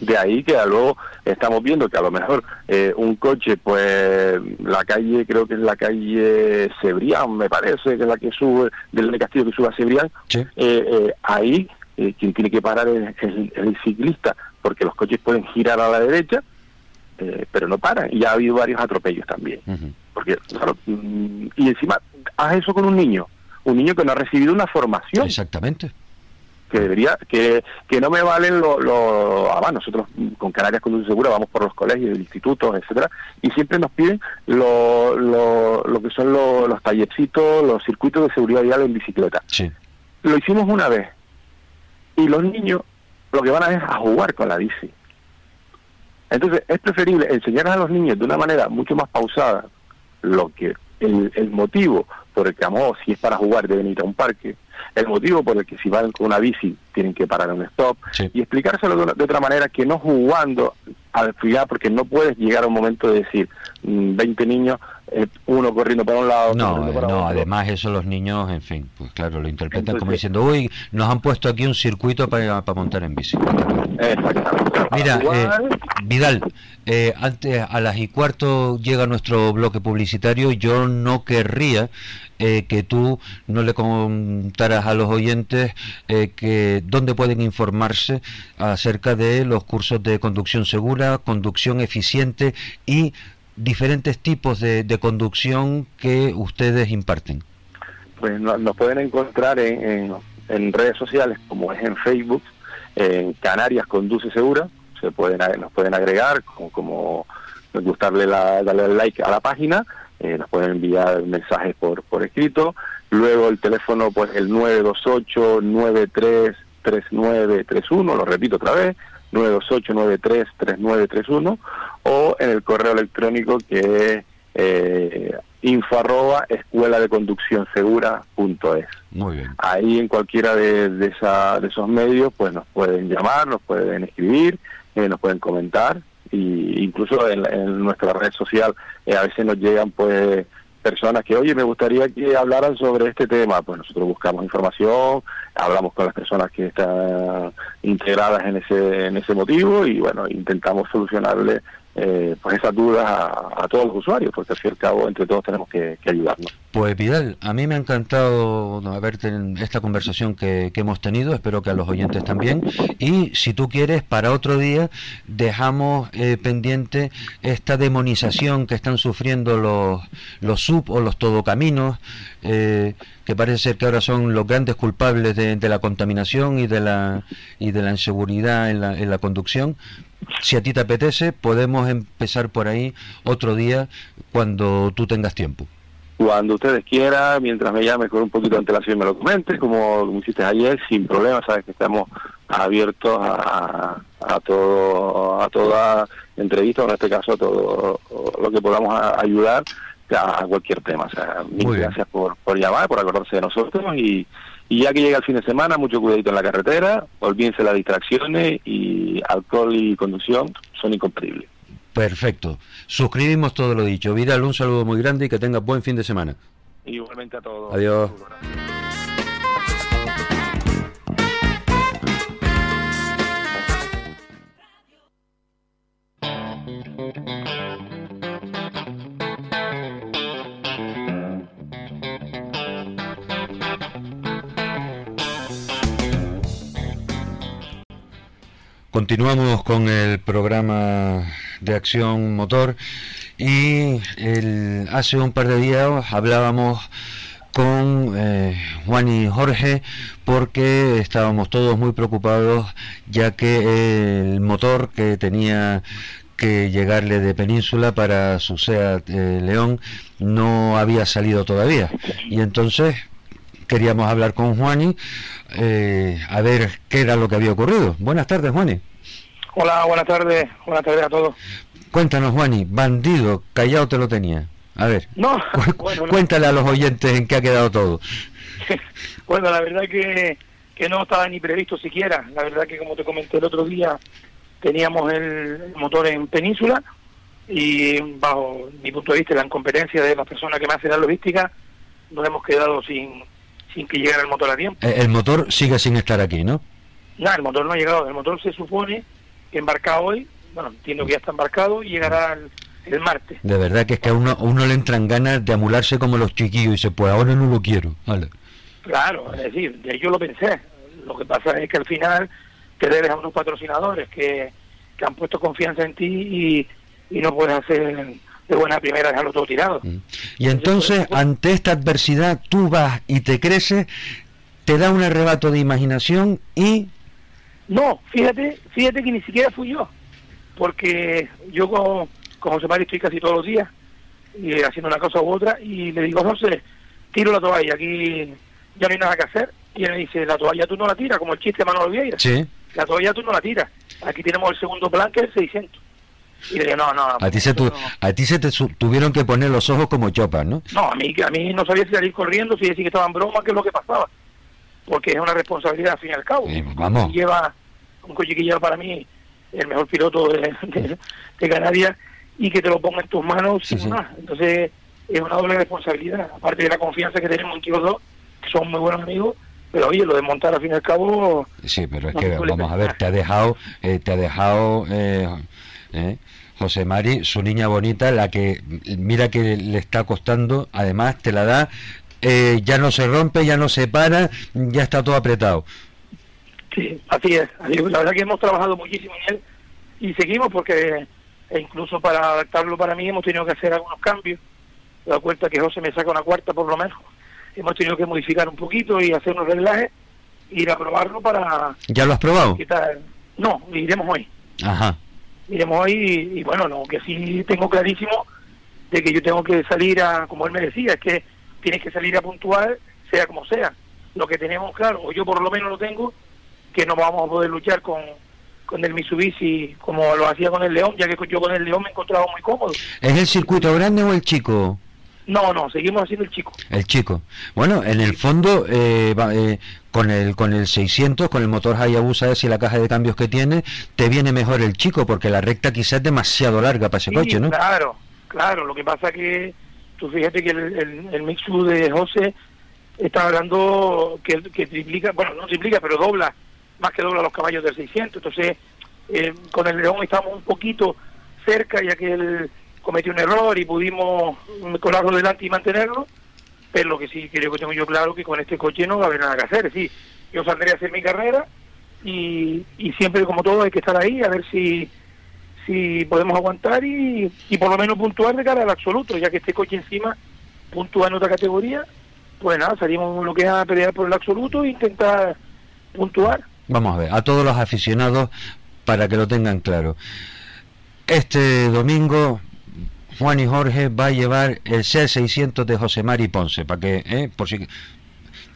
De ahí que luego estamos viendo que a lo mejor eh, un coche, pues la calle, creo que es la calle Cebrián, me parece, que es la que sube, del Castillo que sube a Cebrián, eh, eh, ahí quien tiene que parar es, el ciclista, porque los coches pueden girar a la derecha, pero no paran. Y ya ha habido varios atropellos también. porque mm, Y encima, haz eso con un niño, un niño que no ha recibido una formación. Exactamente que debería que, que no me valen los lo, ah, nosotros con Canarias Conduce Segura vamos por los colegios, institutos, etcétera, y siempre nos piden lo, lo, lo que son los tallercitos, los circuitos de seguridad vial en bicicleta. Sí. Lo hicimos una vez y los niños lo que van a es a jugar con la bici. Entonces es preferible enseñar a los niños de una manera mucho más pausada lo que el, el motivo por el que amor, si es para jugar deben ir a un parque, el motivo por el que si van con una bici tienen que parar en un stop y explicárselo de, otra manera que no jugando al final porque no puedes llegar a un momento de decir 20 mm, niños uno corriendo para un lado no no además eso los niños en fin pues claro lo interpretan como diciendo uy nos han puesto aquí un circuito para, para montar en bici mira eh, Vidal eh, antes a las y cuarto llega nuestro bloque publicitario. Yo no querría eh, que tú no le contaras a los oyentes eh, que dónde pueden informarse acerca de los cursos de conducción segura, conducción eficiente y diferentes tipos de, conducción que ustedes imparten. Pues nos pueden encontrar en, redes sociales como es en Facebook, en Canarias Conduce Segura, se pueden nos pueden agregar como, como gustarle la, darle like a la página eh, nos pueden enviar mensajes por, por escrito. Luego el teléfono, pues el 928-933931, lo repito otra vez, 928-933931, o en el correo electrónico que es eh, info arroba escuela de conducción segura punto es. Muy bien. Ahí en cualquiera de, de, esa, de esos medios, pues nos pueden llamar, nos pueden escribir, eh, nos pueden comentar y incluso en, nuestra red social eh, a veces nos llegan pues personas que oye me gustaría que hablaran sobre este tema pues nosotros buscamos información hablamos con las personas que están integradas en ese en ese motivo y bueno intentamos solucionarle eh, pues esas dudas a, todos los usuarios porque al fin y al cabo entre todos tenemos que ayudarnos Pues Vidal, a mí me ha encantado verte en esta conversación que, hemos tenido, espero que a los oyentes también. Y si tú quieres, para otro día dejamos eh, pendiente esta demonización que están sufriendo los, los sub o los todocaminos, eh, que parece ser que ahora son los grandes culpables de, la contaminación y de la, y de la inseguridad en la, en la conducción. Si a ti te apetece, podemos empezar por ahí otro día cuando tú tengas tiempo cuando ustedes quieran, mientras me llames con un poquito de antelación y me lo comentes, como, como hiciste ayer, sin problema, sabes que estamos abiertos a, a todo a toda entrevista, o en este caso a todo lo que podamos ayudar a, cualquier tema. O sea, mil gracias por, por llamar, por acordarse de nosotros y, y ya que llega el fin de semana, mucho cuidadito en la carretera, olvídense las distracciones y alcohol y conducción son incompatibles. Perfecto. Suscribimos todo lo dicho. Vidal, un saludo muy grande y que tengas buen fin de semana. Igualmente a todos. Adiós. Continuamos con el programa de acción motor y el, hace un par de días hablábamos con eh, Juan y Jorge porque estábamos todos muy preocupados ya que el motor que tenía que llegarle de Península para su SEAT eh, León no había salido todavía y entonces queríamos hablar con Juani eh, a ver qué era lo que había ocurrido. Buenas tardes, Juani. Hola, buenas tardes, buenas tardes a todos. Cuéntanos, Juani, bandido, callado te lo tenía. A ver, no, cuéntale a los oyentes en qué ha quedado todo. bueno, la verdad que, que no estaba ni previsto siquiera. La verdad que, como te comenté el otro día, teníamos el motor en Península y bajo mi punto de vista, la incompetencia de la persona que me hace la logística, nos hemos quedado sin, sin que llegara el motor a tiempo. Eh, el motor sigue sin estar aquí, ¿no? No, el motor no ha llegado. El motor se supone embarcado hoy, bueno, entiendo que ya está embarcado y llegará el, martes. De verdad que es que a uno, uno le entran ganas de amularse como los chiquillos y dice, pues ahora no lo quiero. Claro, es decir, yo lo pensé. Lo que pasa es que al final te debes a unos patrocinadores que, que han puesto confianza en ti y, y no puedes hacer de buena primera dejarlo todo tirado. Mm. Y entonces, ante esta adversidad, tú vas y te creces, te da un arrebato de imaginación y no, fíjate, fíjate que ni siquiera fui yo, porque yo con, con José María estoy casi todos los días y haciendo una cosa u otra y le digo, José, tiro la toalla, aquí ya no hay nada que hacer. Y él me dice, la toalla tú no la tiras, como el chiste de Manuel Vieira. Sí. La toalla tú no la tiras. Aquí tenemos el segundo plan que es el 600. Y le digo, no, no. A ti, se a ti se te tuvieron que poner los ojos como chopas, ¿no? No, a mí, a mí no sabía si salir corriendo, si decir que estaba en broma, qué es lo que pasaba. Porque es una responsabilidad al fin y al cabo. vamos. Lleva un coche para mí el mejor piloto de, de, Canarias y que te lo ponga en tus manos sin Entonces es una doble responsabilidad, aparte de la confianza que tenemos en los dos, son muy buenos amigos, pero oye, lo de montar al fin y al cabo... Sí, pero es que vamos a ver, te ha dejado, eh, te ha dejado eh, eh, José Mari, su niña bonita, la que mira que le está costando, además te la da, eh, ya no se rompe, ya no se para, ya está todo apretado. Sí, así es. La verdad que hemos trabajado muchísimo en él y seguimos porque e incluso para adaptarlo para mí hemos tenido que hacer algunos cambios. Me da cuenta que José me saca una cuarta por lo menos. Hemos tenido que modificar un poquito y hacer unos reglajes, ir a probarlo para... ¿Ya lo has probado? No, iremos hoy. Ajá. Iremos hoy y, y, bueno, lo que sí tengo clarísimo de que yo tengo que salir a, como él me decía, es que tienes que salir a puntuar, sea como sea. Lo que tenemos claro, o yo por lo menos lo tengo, que no vamos a poder luchar con, con el Mitsubishi como lo hacía con el León, ya que yo con el León me encontraba muy cómodo. ¿Es el circuito grande o el chico? No, no, seguimos haciendo el chico. El chico. Bueno, en el fondo, eh, eh, con el con el 600, con el motor Hayabusa ese y la caja de cambios que tiene, te viene mejor el chico, porque la recta quizás es demasiado larga para ese coche, ¿no? Claro, claro. Lo que pasa que, tú fíjate que el, el, el Mitsu de José está hablando que, que triplica, bueno, no triplica, pero dobla más que dobla los caballos del 600. Entonces, eh, con el León estamos un poquito cerca, ya que él cometió un error y pudimos colarlo delante y mantenerlo. pero lo que sí creo que tengo yo claro que con este coche no va a haber nada que hacer. Sí, yo saldré a hacer mi carrera y, siempre, como todo, hay que estar ahí a ver si si podemos aguantar y, y por lo menos puntuar de cara al absoluto, ya que este coche encima puntúa en otra categoría, pues nada, salimos lo que es a pelear por el absoluto e intentar puntuar. Vamos a ver, a todos los aficionados, para que lo tengan claro. Este domingo Juan y Jorge va a llevar el C600 de José Mari Ponce, para que, eh, por si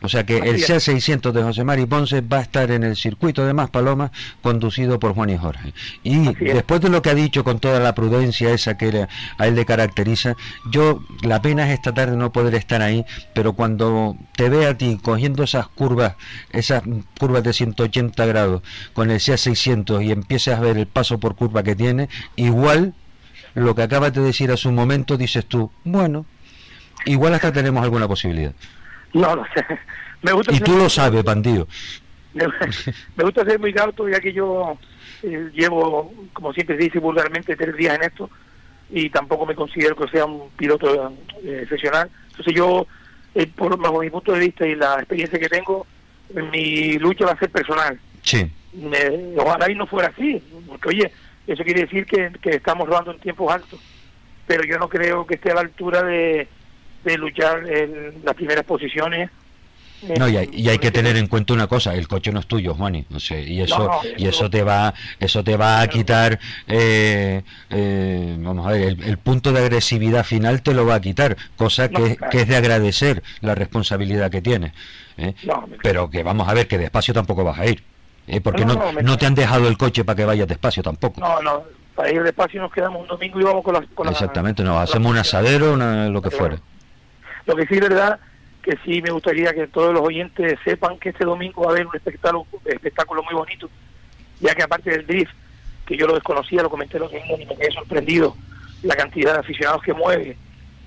o sea que el C600 de José Mari Ponce va a estar en el circuito de Maspalomas conducido por Juan y Jorge. Y después de lo que ha dicho con toda la prudencia esa que a él le caracteriza, yo la pena es esta tarde no poder estar ahí, pero cuando te ve a ti cogiendo esas curvas, esas curvas de 180 grados con el C600 y empieces a ver el paso por curva que tiene, igual lo que acabas de decir a su momento dices tú, bueno, igual hasta tenemos alguna posibilidad. No, no sé. Me gusta y tú lo sabes, bandido. Me, gusta ser muy cauto, ya que yo eh, llevo, como siempre se dice vulgarmente, tres días en esto y tampoco me considero que sea un piloto eh, excepcional. Entonces yo, eh, por bajo mi punto de vista y la experiencia que tengo, mi lucha va a ser personal. Sí. ojalá y no fuera así, porque oye, eso quiere decir que, que estamos robando en tiempos altos, pero yo no creo que esté a la altura de de luchar en las primeras posiciones. No, y hay, que tener en cuenta una cosa, el coche no es tuyo, Juani, no sé, y eso y eso te va eso te va a quitar eh, eh, vamos a ver, el, punto de agresividad final te lo va a quitar, cosa que, que es de agradecer la responsabilidad que tienes. ¿eh? Pero que vamos a ver que despacio tampoco vas a ir, porque no, no, te han dejado el coche para que vayas despacio tampoco. No, no, para ir despacio nos quedamos un domingo y vamos con las... Exactamente, nos hacemos un asadero, lo que fuera. Lo que sí es verdad que sí me gustaría que todos los oyentes sepan que este domingo va a haber un espectáculo, espectáculo muy bonito, ya que aparte del drift, que yo lo desconocía, lo comenté los días y me quedé sorprendido, la cantidad de aficionados que mueve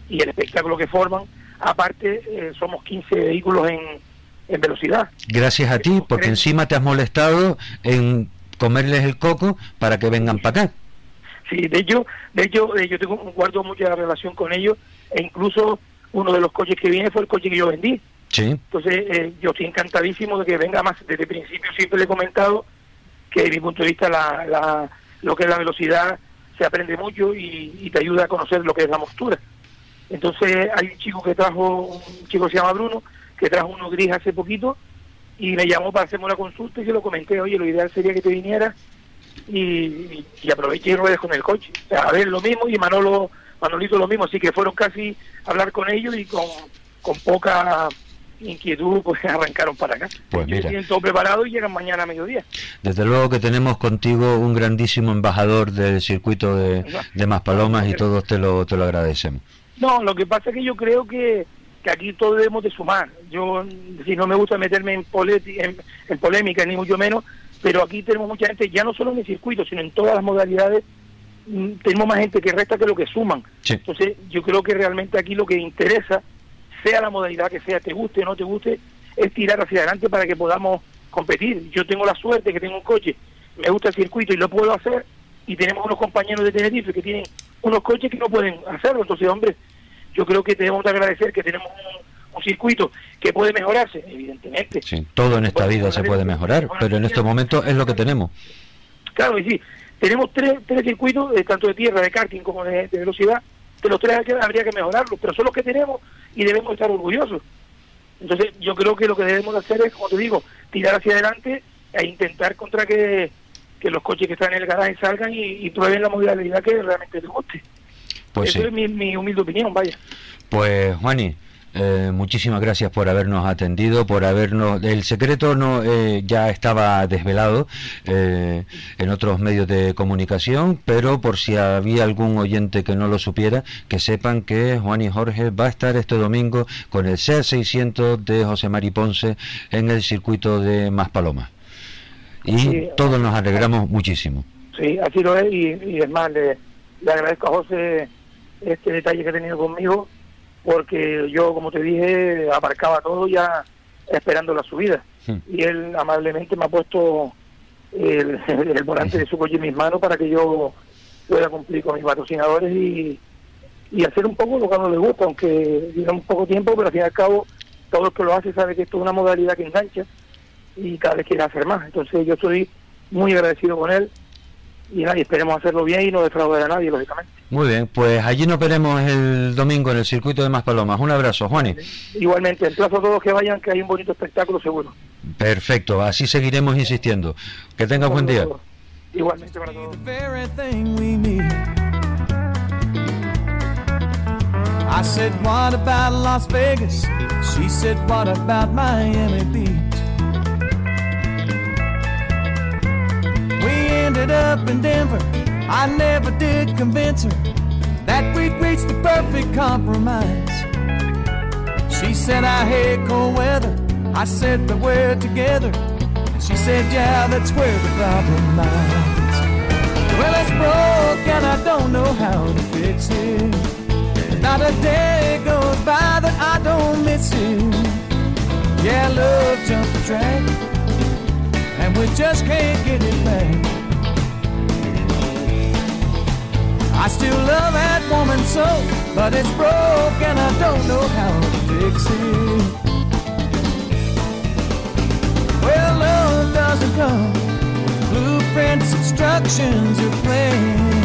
y el espectáculo que forman, aparte eh, somos 15 vehículos en, en velocidad. Gracias a ti, porque encima te has molestado en comerles el coco para que vengan para acá. Sí, de hecho, de hecho eh, yo tengo guardo mucha relación con ellos e incluso uno de los coches que viene fue el coche que yo vendí. Sí. Entonces, eh, yo estoy encantadísimo de que venga más. Desde el principio siempre le he comentado que, desde mi punto de vista, la, la, lo que es la velocidad se aprende mucho y, te ayuda a conocer lo que es la mostura. Entonces, hay un chico que trajo, un chico que se llama Bruno, que trajo uno gris hace poquito y me llamó para hacerme una consulta y yo lo comenté, oye, lo ideal sería que te vinieras y, y, aproveche y ruedes con el coche. a ver, lo mismo y Manolo Manolito lo mismo, así que fueron casi hablar con ellos y con, con poca inquietud pues arrancaron para acá. Pues mira. Tienen todo preparado y llegan mañana a mediodía. Desde luego que tenemos contigo un grandísimo embajador del circuito de, de Maspalomas y todos te lo, te lo agradecemos. No, lo que pasa es que yo creo que, que aquí todos debemos de sumar. Yo, si no me gusta meterme en, en, en polémica, ni mucho menos, pero aquí tenemos mucha gente, ya no solo en el circuito, sino en todas las modalidades tenemos más gente que resta que lo que suman. Entonces, yo creo que realmente aquí lo que interesa, sea la modalidad que sea, te guste o no te guste, es tirar hacia adelante para que podamos competir. Yo tengo la suerte que tengo un coche, me gusta el circuito y lo puedo hacer, y tenemos unos compañeros de Tenerife que tienen unos coches que no pueden hacerlo. Entonces, hombre, yo creo que tenemos que agradecer que tenemos un, circuito que puede mejorarse, evidentemente. Sí, todo en esta vida se puede mejorar, pero en estos momentos es lo que tenemos. Claro, y sí, tenemos tres, tres circuitos, eh, tanto de tierra, de karting como de, velocidad, de los tres habría que mejorarlos, pero son los que tenemos y debemos estar orgullosos. Entonces yo creo que lo que debemos hacer es, como te digo, tirar hacia adelante e intentar contra que, los coches que están en el garaje salgan y, prueben la modalidad que realmente les guste. Pues Eso es mi, mi humilde opinión, vaya. Pues Juani, eh, muchísimas gracias por habernos atendido, por habernos... El secreto no eh, ya estaba desvelado eh, en otros medios de comunicación, pero por si había algún oyente que no lo supiera, que sepan que Juan y Jorge va a estar este domingo con el C600 de José Mari Ponce en el circuito de Maspalomas. Y todos nos alegramos muchísimo. Sí, así lo es, y, y es más, le, le agradezco a José este detalle que ha tenido conmigo porque yo, como te dije, aparcaba todo ya esperando la subida. Hmm. Y él amablemente me ha puesto el, volante de su coche en mis manos para que yo pueda cumplir con mis patrocinadores y, y hacer un poco lo que a uno le gusta, aunque un poco tiempo, pero al fin y al cabo todo el que lo hace sabe que esto es una modalidad que engancha y cada vez quiere hacer más. Entonces yo estoy muy agradecido con él y, esperemos hacerlo bien y no defraudar a nadie, lógicamente. Muy bien, pues allí nos veremos el domingo en el circuito de Maspalomas. Un abrazo, Juani. Igualmente, emplazo a todos que vayan, que hay un bonito espectáculo seguro. Perfecto, así seguiremos insistiendo. Que tenga buen día. Igualmente para todos. I said, what about Las Vegas? She said, what about Miami Beach? Ended up in Denver. I never did convince her that we'd reached the perfect compromise. She said, I hate cold weather. I said, but we're together. And she said, yeah, that's where the problem lies. Well, it's broke and I don't know how to fix it. Not a day goes by that I don't miss you. Yeah, love jumped the track, and we just can't get it back. I still love that woman so, but it's broke and I don't know how to fix it. Well, love doesn't come blueprints, instructions, or plans.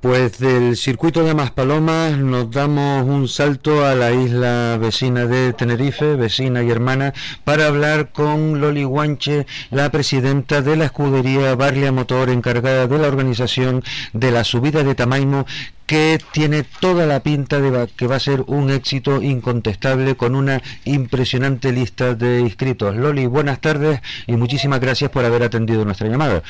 Pues del circuito de Maspalomas nos damos un salto a la isla vecina de Tenerife, vecina y hermana, para hablar con Loli Guanche, la presidenta de la escudería Barlia Motor, encargada de la organización de la subida de Tamaimo, que tiene toda la pinta de que va a ser un éxito incontestable con una impresionante lista de inscritos. Loli, buenas tardes y muchísimas gracias por haber atendido nuestra llamada.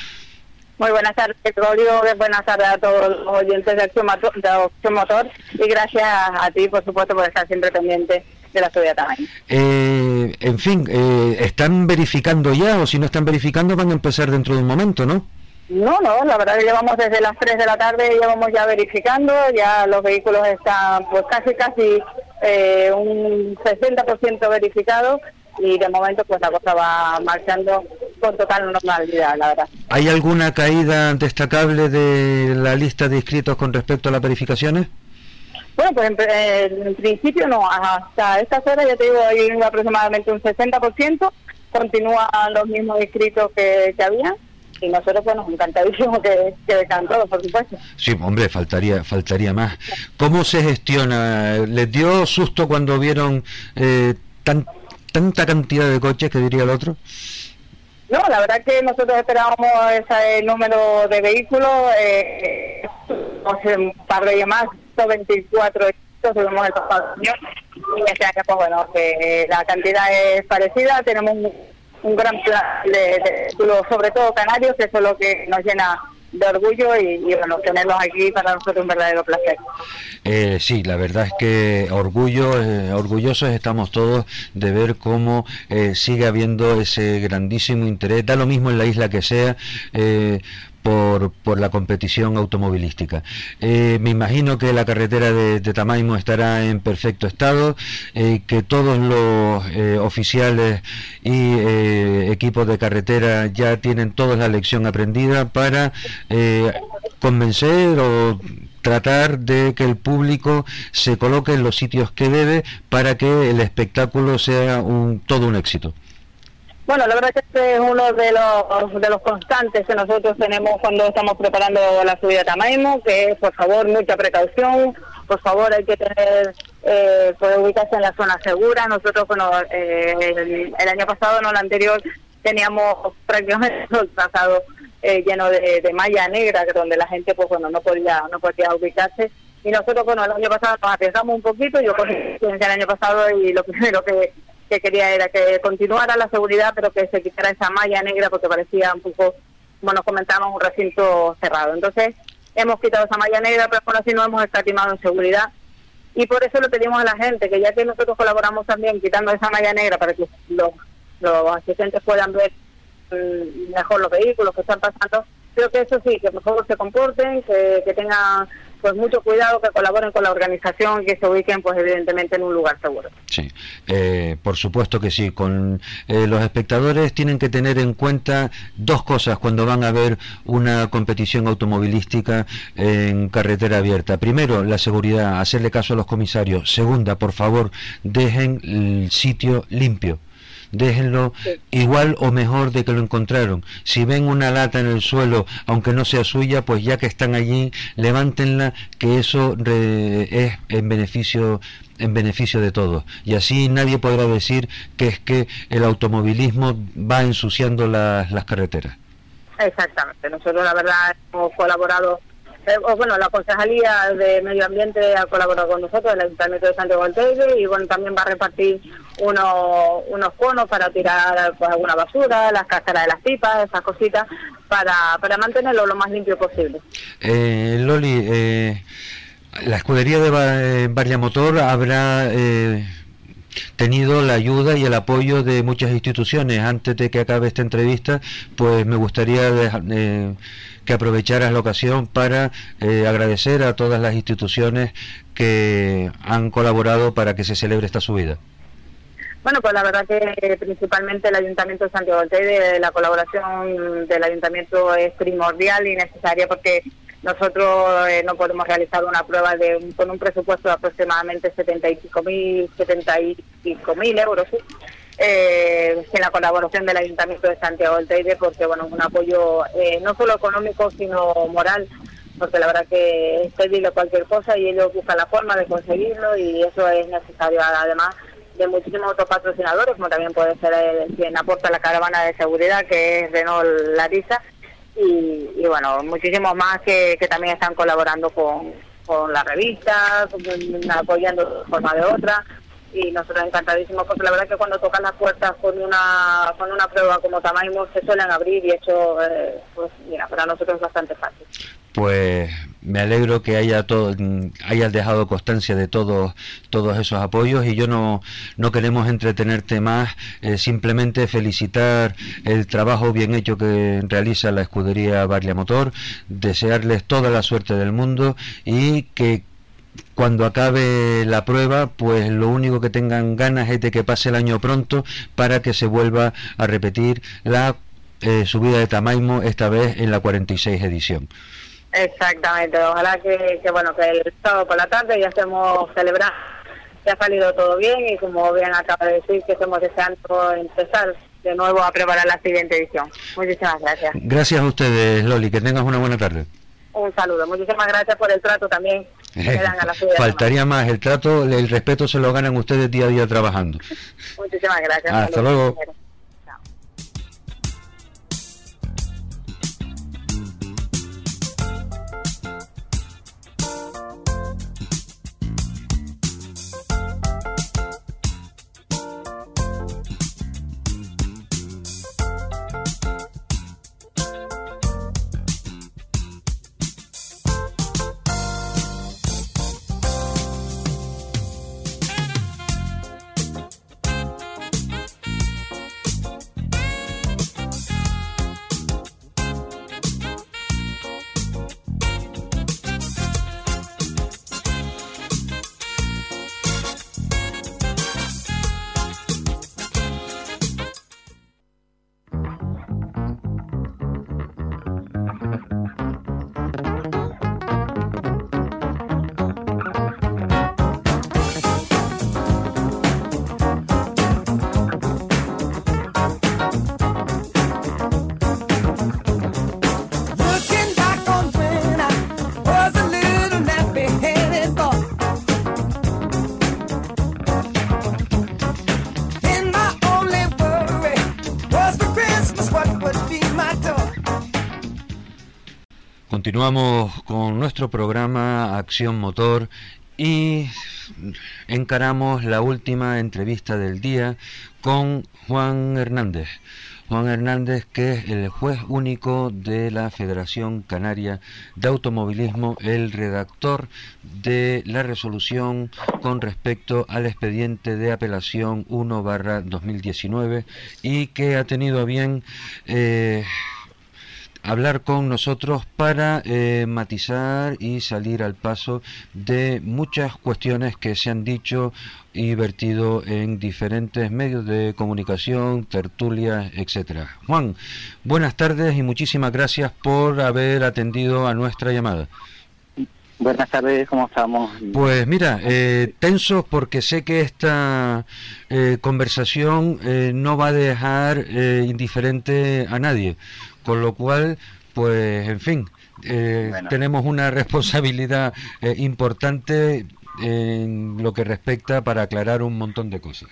Muy buenas tardes, Rodrigo. Buenas tardes a todos los oyentes de Acción Motor, y gracias a ti, por supuesto, por estar siempre pendiente de la subida tamaño. Eh, en fin, eh, ¿están verificando ya o si no están verificando van a empezar dentro de un momento, no? No, no, la verdad que llevamos desde las 3 de la tarde, llevamos ya verificando, ya los vehículos están pues casi, casi eh, un 60% verificados y de momento pues la cosa va marchando con total normalidad, la verdad. ¿Hay alguna caída destacable de la lista de inscritos con respecto a las verificaciones? Bueno, pues en, principio no, hasta esta horas ya te digo, hay aproximadamente un 60%, continúan los mismos inscritos que, que había y nosotros pues nos encantadísimo que, que todos, por supuesto. Sí, hombre, faltaría faltaría más. ¿Cómo se gestiona? ¿Les dio susto cuando vieron eh, tan tanta cantidad de coches que diría el otro? No, la verdad que nosotros esperábamos ese número de vehículos, eh, un par de días más, 24 tuvimos el pasado año y este año pues bueno, que la cantidad es parecida, tenemos un, gran plan de, sobre todo canarios, que eso es lo que nos llena de orgullo y, bueno, tenerlos aquí para nosotros un verdadero placer. Eh, sí, la verdad es que orgullo, eh, orgullosos estamos todos de ver cómo eh, sigue habiendo ese grandísimo interés, da lo mismo en la isla que sea, eh, por, la competición automovilística. Eh, me imagino que la carretera de, Tamaimo estará en perfecto estado, eh, que todos los eh, oficiales y equipos de carretera ya tienen toda la lección aprendida para convencer o tratar de que el público se coloque en los sitios que debe para que el espectáculo sea un, todo un éxito. Bueno, la verdad que este es uno de los, de los constantes que nosotros tenemos cuando estamos preparando la subida a Tamaimo, que es, por favor, mucha precaución, por favor, hay que tener, eh, poder ubicarse en la zona segura. Nosotros, bueno, eh, el, año pasado, no el anterior, teníamos prácticamente el trazado eh, lleno de, de, malla negra, donde la gente, pues bueno, no podía, no podía ubicarse. Y nosotros, bueno, el año pasado nos arriesgamos un poquito, yo cogí el año pasado y lo primero que que quería era que continuara la seguridad, pero que se quitara esa malla negra porque parecía un poco, como nos comentábamos, un recinto cerrado. Entonces, hemos quitado esa malla negra, pero por así no hemos escatimado en seguridad. Y por eso le pedimos a la gente que ya que nosotros colaboramos también quitando esa malla negra para que los, los asistentes puedan ver mm, mejor los vehículos que están pasando, creo que eso sí, que por favor se comporten, que, que tengan pues mucho cuidado, que colaboren con la organización, que se ubiquen pues evidentemente en un lugar seguro. Sí, eh, por supuesto que sí. Con eh, los espectadores tienen que tener en cuenta dos cosas cuando van a ver una competición automovilística en carretera abierta. Primero, la seguridad, hacerle caso a los comisarios. Segunda, por favor, dejen el sitio limpio déjenlo igual o mejor de que lo encontraron. Si ven una lata en el suelo, aunque no sea suya, pues ya que están allí, levántenla, que eso es en beneficio en beneficio de todos. Y así nadie podrá decir que es que el automovilismo va ensuciando las, las carreteras. Exactamente. Nosotros, la verdad, hemos colaborado eh, bueno, la Concejalía de Medio Ambiente ha colaborado con nosotros, el Ayuntamiento de Santiago del y bueno, también va a repartir unos, unos conos para tirar pues, alguna basura, las cáscaras de las pipas, esas cositas, para, para mantenerlo lo más limpio posible. Eh, Loli, eh, la escudería de Varia Motor habrá... Eh tenido la ayuda y el apoyo de muchas instituciones. Antes de que acabe esta entrevista, pues me gustaría eh, que aprovecharas la ocasión para eh, agradecer a todas las instituciones que han colaborado para que se celebre esta subida. Bueno, pues la verdad que principalmente el Ayuntamiento de Santiago del Teide, la colaboración del Ayuntamiento es primordial y necesaria porque nosotros eh, no podemos realizar una prueba de con un presupuesto de aproximadamente 75 mil, 75 mil euros, eh, sin la colaboración del Ayuntamiento de Santiago del Teide, porque bueno, un apoyo eh, no solo económico, sino moral, porque la verdad que es pedirle cualquier cosa y ellos buscan la forma de conseguirlo y eso es necesario. Además de muchísimos otros patrocinadores, como también puede ser el, quien aporta la caravana de seguridad, que es Renault Larisa, y, bueno, muchísimos más que, que también están colaborando con, con la revista, apoyando de forma de otra y nosotros encantadísimos porque la verdad que cuando tocan las puertas con una con una prueba como Tamaimo se suelen abrir y eso eh, pues mira para nosotros es bastante fácil. Pues me alegro que haya todo, hayas dejado constancia de todos todos esos apoyos y yo no, no queremos entretenerte más, eh, simplemente felicitar el trabajo bien hecho que realiza la escudería Barlia Motor, desearles toda la suerte del mundo y que cuando acabe la prueba, pues lo único que tengan ganas es de que pase el año pronto para que se vuelva a repetir la eh, subida de Tamaimo, esta vez en la 46 edición. Exactamente, ojalá que, bueno que el sábado por la tarde ya estemos celebrando que ha salido todo bien y como bien acaba de decir que estamos deseando empezar de nuevo a preparar la siguiente edición. Muchísimas gracias. Gracias a ustedes, Loli, que tengas una buena tarde. Un saludo, muchísimas gracias por el trato también. Faltaría más, el trato, el respeto se lo ganan ustedes día a día trabajando. Muchísimas gracias. Hasta luego. Continuamos con nuestro programa Acción Motor y encaramos la última entrevista del día con Juan Hernández. Juan Hernández, que es el juez único de la Federación Canaria de Automovilismo, el redactor de la resolución con respecto al expediente de apelación 1 barra 2019 y que ha tenido a bien... Eh, hablar con nosotros para eh, matizar y salir al paso de muchas cuestiones que se han dicho y vertido en diferentes medios de comunicación, tertulias, etcétera. Juan, buenas tardes y muchísimas gracias por haber atendido a nuestra llamada. Buenas tardes, ¿cómo estamos? Pues mira, eh, tensos porque sé que esta eh, conversación eh, no va a dejar eh, indiferente a nadie, con lo cual, pues en fin, tenemos una responsabilidad importante en lo que respecta para aclarar un montón de cosas.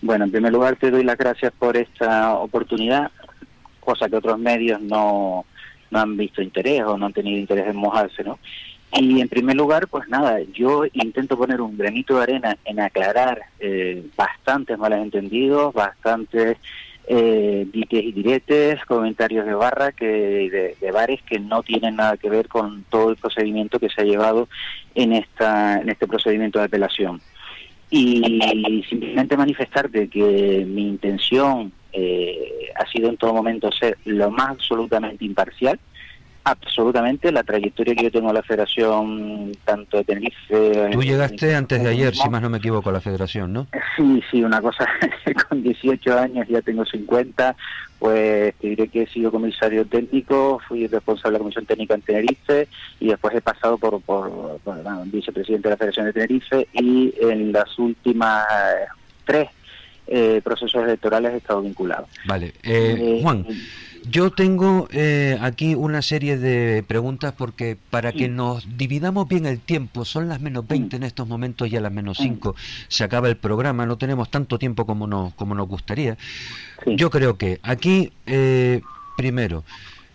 Bueno, en primer lugar te doy las gracias por esta oportunidad, cosa que otros medios no, no han visto interés o no han tenido interés en mojarse, ¿no? Y en primer lugar, pues nada, yo intento poner un granito de arena en aclarar eh, bastantes malentendidos, bastantes eh, diques y diretes, comentarios de barra, que de, bares que no tienen nada que ver con todo el procedimiento que se ha llevado en, esta, en este procedimiento de apelación. Y simplemente manifestarte que mi intención eh, ha sido en todo momento ser lo más absolutamente imparcial, Absolutamente, la trayectoria que yo tengo en la federación, tanto de Tenerife... Tú llegaste antes de ayer, si más no me equivoco, a la federación, ¿no? Sí, sí, una cosa, con 18 años, ya tengo 50, pues te diré que he sido comisario técnico, fui responsable de la comisión técnica en Tenerife y después he pasado por, por, vicepresidente de la Federación de Tenerife y en las últimas tres eh, procesos electorales he estado vinculado. Vale, eh, eh Juan... Yo tengo eh, aquí una serie de preguntas porque para que nos dividamos bien el tiempo, son las menos 20 en estos momentos y a las menos 5 se acaba el programa, no tenemos tanto tiempo como nos, como nos gustaría. Yo creo que aquí, eh, primero,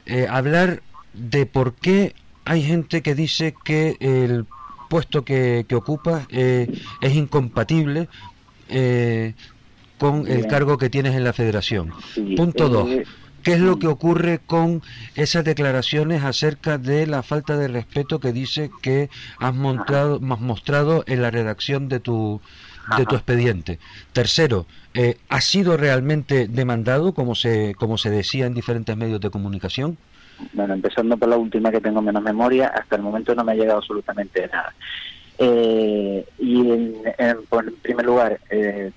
eh, hablar de por qué hay gente que dice que el puesto que, que ocupas es incompatible con el cargo que tienes en la federación. Punto 2 ¿Qué es lo que ocurre con esas declaraciones acerca de la falta de respeto que dice que has, mostrado, has mostrado en la redacción de tu, de tu expediente? Tercero, eh, ¿ha sido realmente demandado, como se, como se decía en diferentes medios de comunicación? Bueno, empezando por la última que tengo menos memoria, hasta el momento no me ha llegado absolutamente nada. Eh, y en, en, primer lugar, eh,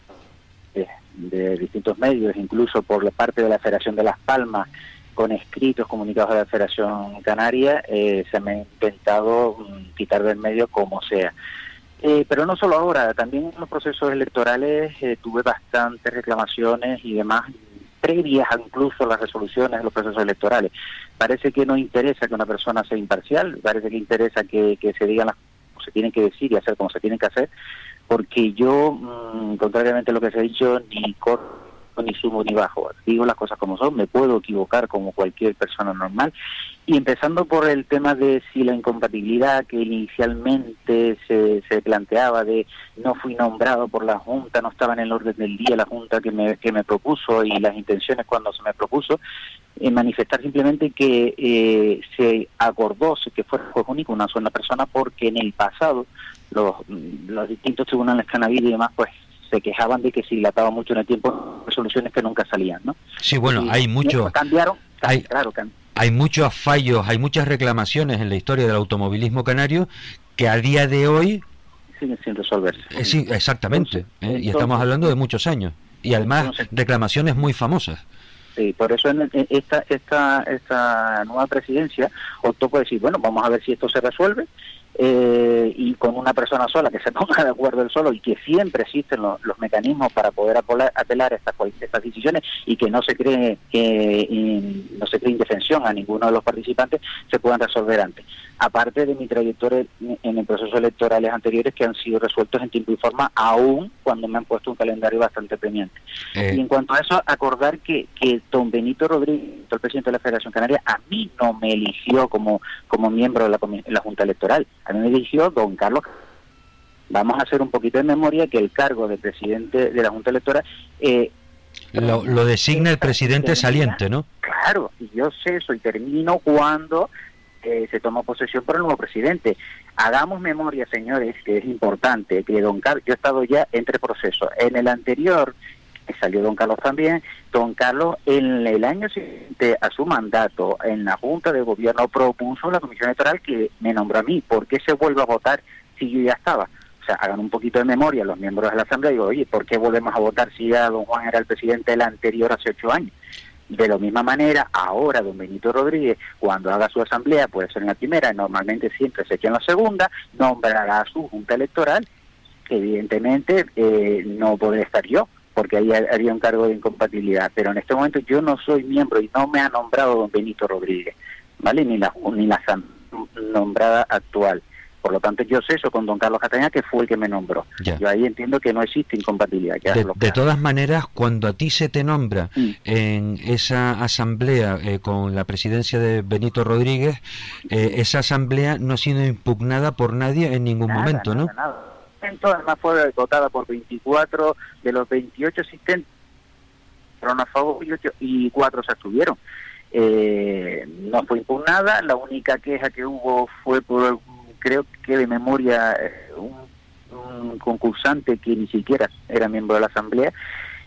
de distintos medios, incluso por la parte de la Federación de Las Palmas, con escritos comunicados de la Federación Canaria, eh, se me ha intentado mm, quitar del medio como sea. Eh, pero no solo ahora, también en los procesos electorales eh, tuve bastantes reclamaciones y demás previas incluso a las resoluciones de los procesos electorales. Parece que no interesa que una persona sea imparcial, parece que interesa que, que se digan las se tienen que decir y hacer como se tienen que hacer, porque yo, mm, contrariamente a lo que se ha dicho, ni corto ni sumo ni bajo. Digo las cosas como son, me puedo equivocar como cualquier persona normal. Y empezando por el tema de si la incompatibilidad que inicialmente se, se planteaba de no fui nombrado por la Junta, no estaba en el orden del día la Junta que me, que me propuso y las intenciones cuando se me propuso, eh, manifestar simplemente que eh, se acordó que fuera juez único una sola persona porque en el pasado los, los distintos tribunales que han habido y demás, pues se quejaban de que se dilataba mucho en el tiempo resoluciones que nunca salían, ¿no? Sí, bueno, hay muchos... Cambiaron, hay, claro, hay muchos fallos, hay muchas reclamaciones en la historia del automovilismo canario que a día de hoy... Siguen sin resolverse. Eh, sí, exactamente, ¿eh? y estamos hablando de muchos años. Y además reclamaciones muy famosas. Sí, por eso en esta, esta, esta nueva presidencia optó por decir, bueno, vamos a ver si esto se resuelve eh, y con una persona sola que se ponga de acuerdo el solo y que siempre existen los, mecanismos para poder apelar, estas, estas decisiones y que no se cree que no se cree indefensión a ninguno de los participantes se puedan resolver antes aparte de mi trayectoria en el proceso electorales anteriores que han sido resueltos en tiempo y forma, aún cuando me han puesto un calendario bastante premiante. Eh. Y en cuanto a eso, acordar que, que don Benito Rodríguez, el presidente de la Federación Canaria, a mí no me eligió como, como miembro de la, la Junta Electoral, a mí me eligió don Carlos. Vamos a hacer un poquito de memoria que el cargo de presidente de la Junta Electoral... Eh, lo, lo designa el presidente saliente, ¿no? Claro, y yo sé eso y termino cuando se tomó posesión por el nuevo presidente. Hagamos memoria, señores, que es importante, que don Carlos, yo he estado ya entre procesos. En el anterior, salió don Carlos también. Don Carlos en el año siguiente a su mandato en la Junta de Gobierno propuso la Comisión Electoral que me nombró a mí. ¿Por qué se vuelve a votar si yo ya estaba? O sea, hagan un poquito de memoria los miembros de la Asamblea y digo, oye, ¿por qué volvemos a votar si ya don Juan era el presidente del anterior hace ocho años? De la misma manera, ahora don Benito Rodríguez, cuando haga su asamblea, puede ser en la primera, normalmente siempre se echa en la segunda, nombrará a su junta electoral, que evidentemente eh, no podré estar yo, porque ahí haría un cargo de incompatibilidad. Pero en este momento yo no soy miembro y no me ha nombrado don Benito Rodríguez, ¿vale? Ni la, ni la nombrada actual. Por lo tanto, yo sé eso con don Carlos Castaña, que fue el que me nombró. Yo ahí entiendo que no existe incompatibilidad. de, todas maneras, cuando a ti se te nombra mm. en esa asamblea eh, con la presidencia de Benito Rodríguez, eh, esa asamblea no ha sido impugnada por nadie en ningún momento, ¿no? Nada. Además fue votada por 24 de los 28 asistentes, fueron a favor y cuatro se abstuvieron. Eh, no fue impugnada, la única queja que hubo fue por creo que de memoria eh, un, concursante que ni siquiera era miembro de la Asamblea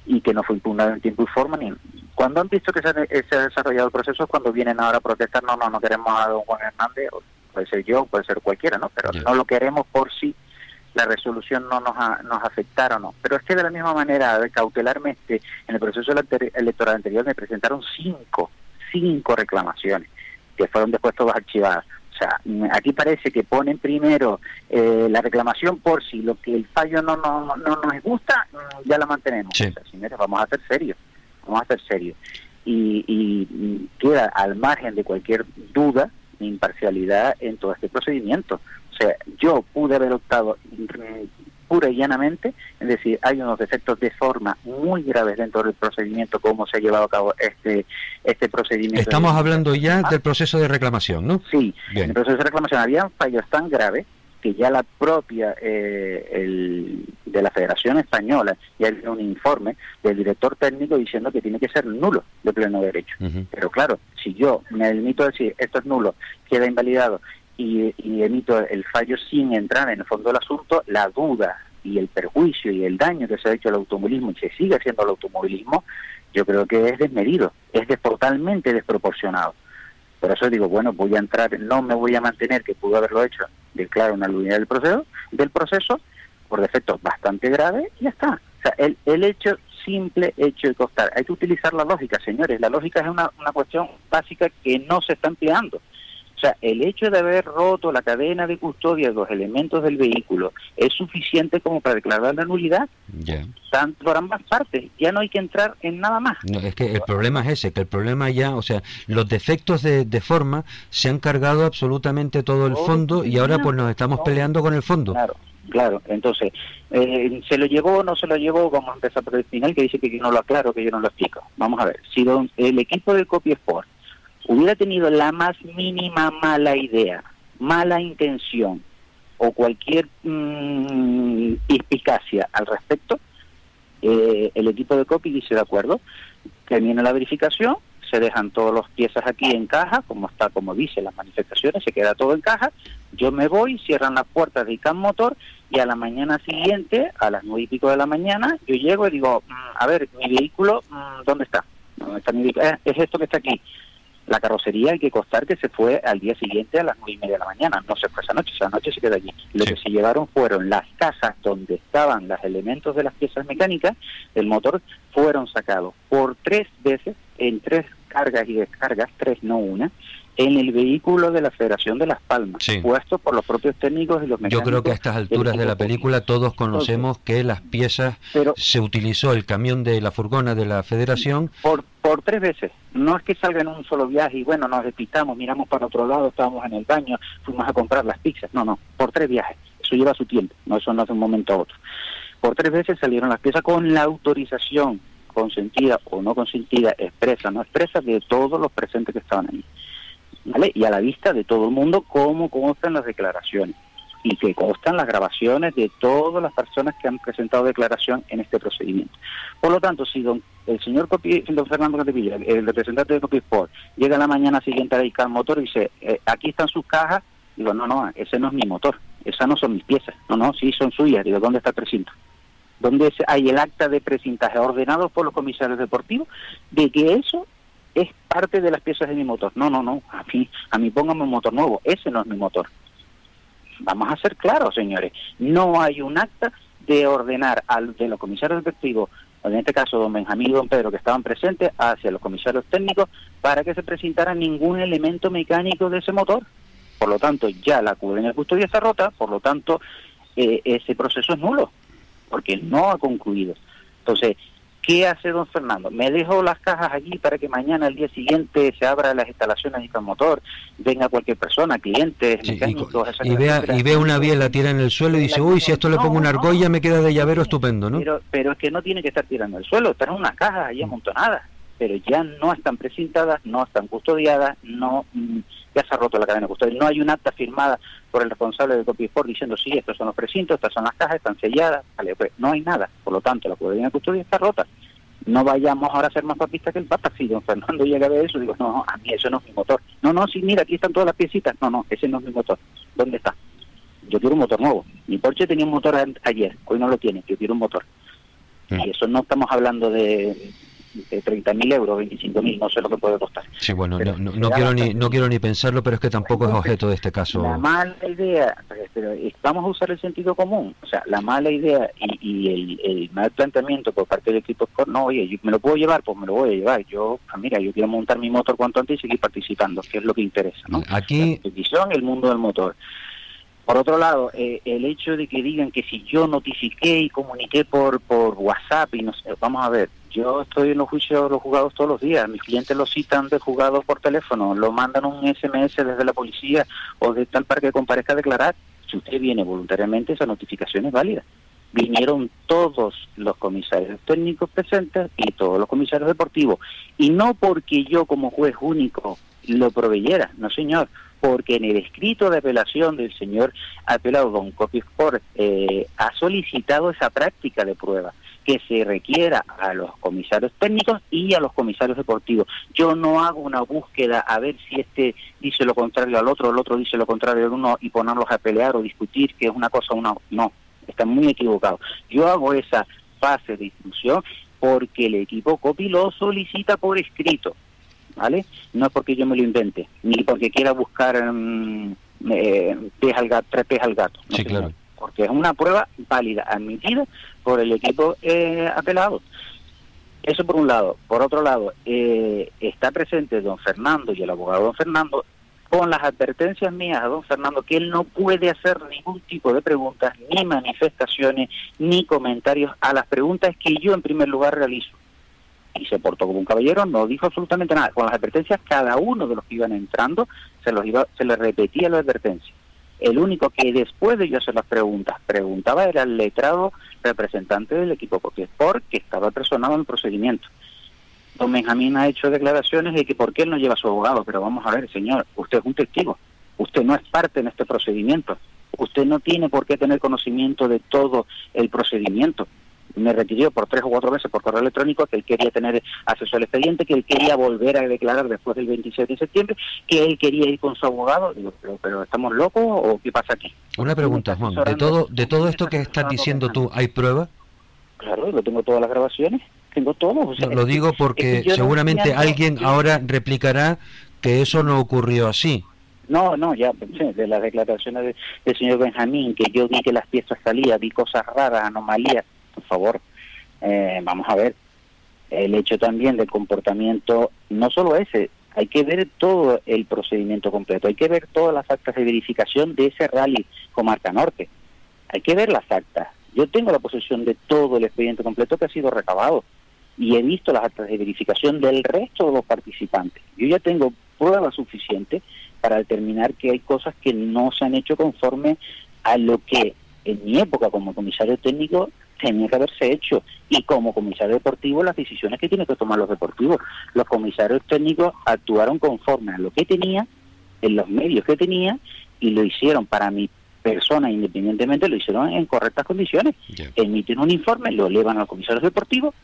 y que no fue impugnado en tiempo y forma. Ni, cuando han visto que se ha, desarrollado el proceso es cuando vienen ahora a protestar, no, no, no queremos a don Juan Hernández, puede ser yo, puede ser cualquiera, ¿no? Pero no lo queremos por si la resolución no nos, nos afectara o no. Pero es que de la misma manera, cautelarmente, en el proceso electoral anterior me presentaron cinco, cinco reclamaciones que fueron después todas archivadas sea, aquí parece que ponen primero eh, la reclamación por si lo que el fallo no, no, no nos gusta, ya la mantenemos. vamos a ser serios, vamos a ser serios. Y, y queda al margen de cualquier duda imparcialidad en todo este procedimiento. O sea, yo pude haber optado pura y llanamente, es decir, hay unos defectos de forma muy graves dentro del procedimiento, cómo se ha llevado a cabo este, este procedimiento. Estamos hablando ya del proceso de reclamación, ¿no? Sí, en el proceso de reclamación había fallos tan graves que ya la propia eh, el, de la Federación Española ya hay un informe del director técnico diciendo que tiene que ser nulo de pleno derecho. Pero claro, si yo me limito a decir esto es nulo, queda invalidado y, emito el fallo sin entrar en el fondo del asunto, la duda y el perjuicio y el daño que se ha hecho al automovilismo y se sigue haciendo al automovilismo, yo creo que es desmedido, es totalmente desproporcionado. Por eso digo, bueno, voy a entrar, no me voy a mantener, que pudo haberlo hecho, declaro una nulidad del proceso, del proceso por defectos bastante graves y ya está. O sea, el, el hecho, simple hecho de costar. Hay que utilizar la lógica, señores. La lógica es una, una cuestión básica que no se está empleando. O sea, el hecho de haber roto la cadena de custodia de los elementos del vehículo es suficiente como para declarar la nulidad, tanto por ambas partes. Ya no hay que entrar en nada más. No, es que el problema es ese, que el problema ya, o sea, los defectos de, forma se han cargado absolutamente todo el fondo y ahora pues nos estamos peleando con el fondo. Claro. Claro, entonces, eh, ¿se lo llevó o no se lo llevó? Vamos a empezar por el final, que dice que yo no lo aclaro, que yo no lo explico. Vamos a ver, si el equipo del Copy Sport hubiera tenido la más mínima mala idea, mala intención o cualquier mmm, al respecto, eh, el equipo de copy dice de acuerdo, termina la verificación, se dejan todas las piezas aquí en caja, como está, como dice las manifestaciones, se queda todo en caja, yo me voy, cierran las puertas de ICAM Motor y a la mañana siguiente, a las nueve y pico de la mañana, yo llego y digo, mm, a ver, mi vehículo, mm, ¿dónde está? ¿Dónde está mi vehículo? Eh, es esto que está aquí. La carrocería hay que costar que se fue al día siguiente a las nueve y media de la mañana, no se fue esa noche, esa noche se quedó allí. Lo que se llevaron fueron las casas donde estaban los elementos de las piezas mecánicas del motor, fueron sacados por tres veces, en tres cargas y descargas, tres no una, en el vehículo de la Federación de Las Palmas, puesto por los propios técnicos y los mecánicos. Yo creo que a estas alturas de la película todos conocemos que las piezas se utilizó el camión de la furgona de la Federación. Por, por tres veces. No es que salga en un solo viaje y bueno, nos despistamos, miramos para otro lado, estábamos en el baño, fuimos a comprar las pizzas. No, no, por tres viajes. Eso lleva su tiempo, no eso no es de un momento a otro. Por tres veces salieron las piezas con la autorización consentida o no consentida, expresa, no expresa, de todos los presentes que estaban ahí. Y a la vista de todo el mundo cómo constan las declaraciones y que constan las grabaciones de todas las personas que han presentado declaración en este procedimiento. Por lo tanto, si don, el señor don Fernando Catepilla, el representante de Copisport, llega la mañana siguiente a dedicar motor y dice, eh, aquí están sus cajas, digo, no, no, ese no es mi motor, esas no son mis piezas, no, no, sí son suyas, digo, ¿dónde está el precinto? Donde hay el acta de precintaje ordenado por los comisarios deportivos, de que eso es parte de las piezas de mi motor. No, no, no, a mí, a mí póngame un motor nuevo, ese no es mi motor. Vamos a ser claros, señores, no hay un acta de ordenar al de los comisarios deportivos, en este caso don Benjamín y don Pedro, que estaban presentes, hacia los comisarios técnicos, para que se presentara ningún elemento mecánico de ese motor. Por lo tanto, ya la custodia está rota, por lo tanto, eh, ese proceso es nulo, porque no ha concluido. Entonces, ¿Qué hace don Fernando? Me dejo las cajas aquí para que mañana, al día siguiente, se abran las instalaciones de motor, venga cualquier persona, clientes, mecánicos... Y, vea, y ve una biela, tira en el suelo y dice, uy, si esto le pongo una argolla me queda de llavero estupendo, ¿no? Pero, pero es que no tiene que estar tirando el suelo, están unas cajas ahí amontonadas, pero ya no están precintadas, no están custodiadas, no mm, ya se ha roto la cadena de custodia. No hay un acta firmada por el responsable de Copisport diciendo, sí, estos son los precintos, estas son las cajas, están selladas, vale, pues no hay nada. Por lo tanto, la cadena de custodia está rota. No vayamos ahora a ser más papistas que el Papa. Si don Fernando llega a ver eso, digo, no, a mí eso no es mi motor. No, no, sí, mira, aquí están todas las piecitas. No, no, ese no es mi motor. ¿Dónde está? Yo quiero un motor nuevo. Mi Porsche tenía un motor ayer, hoy no lo tiene, yo quiero un motor. Mm. Y eso no estamos hablando de de 30.000 euros, 25.000, no sé lo que puede costar. Sí, bueno, no, no, quiero ni, no quiero ni pensarlo, pero es que tampoco es objeto de este caso. La mala idea, pero vamos a usar el sentido común, o sea, la mala idea y, el, el, mal planteamiento por parte del equipo no, oye, yo me lo puedo llevar, pues me lo voy a llevar. Yo, ah, mira, yo quiero montar mi motor cuanto antes y seguir participando, que es lo que interesa, ¿no? Aquí... La el mundo del motor. Por otro lado, eh, el hecho de que digan que si yo notifiqué y comuniqué por, por WhatsApp y no sé, vamos a ver, yo estoy en los juicios de los juzgados todos los días, mis clientes lo citan de juzgados por teléfono, lo mandan un SMS desde la policía o de tal para que comparezca a declarar. Si usted viene voluntariamente, esa notificación es válida. Vinieron todos los comisarios técnicos presentes y todos los comisarios deportivos. Y no porque yo como juez único lo proveyera, no señor, porque en el escrito de apelación del señor apelado Don Copisport eh, ha solicitado esa práctica de prueba que se requiera a los comisarios técnicos y a los comisarios deportivos. Yo no hago una búsqueda a ver si este dice lo contrario al otro, el otro dice lo contrario al uno y ponerlos a pelear o discutir que es una cosa o una... No, está muy equivocado. Yo hago esa fase de instrucción porque el equipo COPI lo solicita por escrito. ¿vale? No es porque yo me lo invente, ni porque quiera buscar um, eh, al gato, tres al gato. sí, claro. Porque es una prueba válida, admitida por el equipo eh, apelado. Eso por un lado. Por otro lado, eh, está presente don Fernando y el abogado don Fernando con las advertencias mías a don Fernando que él no puede hacer ningún tipo de preguntas, ni manifestaciones, ni comentarios a las preguntas que yo en primer lugar realizo y se portó como un caballero, no dijo absolutamente nada. Con las advertencias, cada uno de los que iban entrando se los iba, se les repetía la advertencia. El único que después de yo hacer las preguntas, preguntaba era el letrado representante del equipo Sport que estaba personado en el procedimiento. Don Benjamín ha hecho declaraciones de que por qué él no lleva a su abogado, pero vamos a ver, señor, usted es un testigo, usted no es parte en este procedimiento, usted no tiene por qué tener conocimiento de todo el procedimiento me requirió por tres o cuatro veces por correo electrónico que él quería tener acceso al expediente, que él quería volver a declarar después del 26 de septiembre, que él quería ir con su abogado. Digo, pero, ¿estamos locos o qué pasa aquí? Una pregunta, Juan. ¿De todo, de todo esto que estás diciendo tú, hay pruebas? Claro, lo tengo todas las grabaciones, tengo todo. lo digo porque seguramente alguien ahora replicará que eso no ocurrió así. No, no, ya de las declaraciones del señor Benjamín, que yo vi que las piezas salían, vi cosas raras, anomalías, por favor, eh, vamos a ver, el hecho también del comportamiento, no solo ese, hay que ver todo el procedimiento completo, hay que ver todas las actas de verificación de ese rally Comarca Norte, hay que ver las actas. Yo tengo la posesión de todo el expediente completo que ha sido recabado y he visto las actas de verificación del resto de los participantes. Yo ya tengo pruebas suficientes para determinar que hay cosas que no se han hecho conforme a lo que en mi época como comisario técnico tenía que haberse hecho. Y como comisario deportivo, las decisiones que tienen que tomar los deportivos. Los comisarios técnicos actuaron conforme a lo que tenía, en los medios que tenía, y lo hicieron para mi persona, independientemente, lo hicieron en correctas condiciones. Emiten un informe, lo elevan a los comisarios deportivos.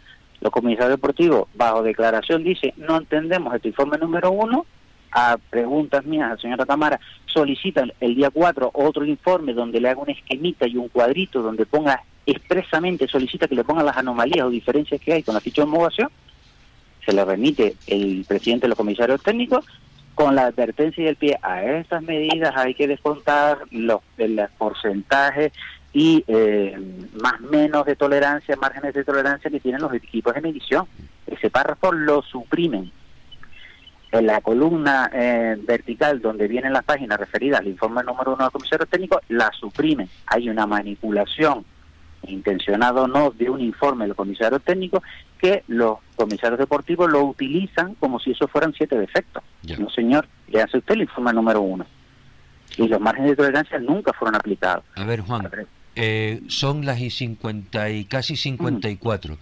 Los comisarios deportivos, bajo declaración, dicen, no entendemos este informe número uno, a preguntas mías al señor Cámara, solicitan el día 4 otro informe donde le haga un esquemita y un cuadrito donde ponga expresamente solicita que le pongan las anomalías o diferencias que hay con la ficha de homologación, se le remite el presidente de los comisarios técnicos con la advertencia y el pie a estas medidas hay que descontar los el porcentaje y eh, más menos de tolerancia, márgenes de tolerancia que tienen los equipos de medición. Ese párrafo lo suprimen. En la columna eh, vertical donde vienen las páginas referidas al informe número uno del comisario técnico, la suprimen. Hay una manipulación intencionada o no de un informe del comisario técnico que los comisarios deportivos lo utilizan como si eso fueran siete defectos. No, señor, le hace usted el informe número uno. Y los márgenes de tolerancia nunca fueron aplicados. A ver, Juan, eh, son las y 50 y casi 54.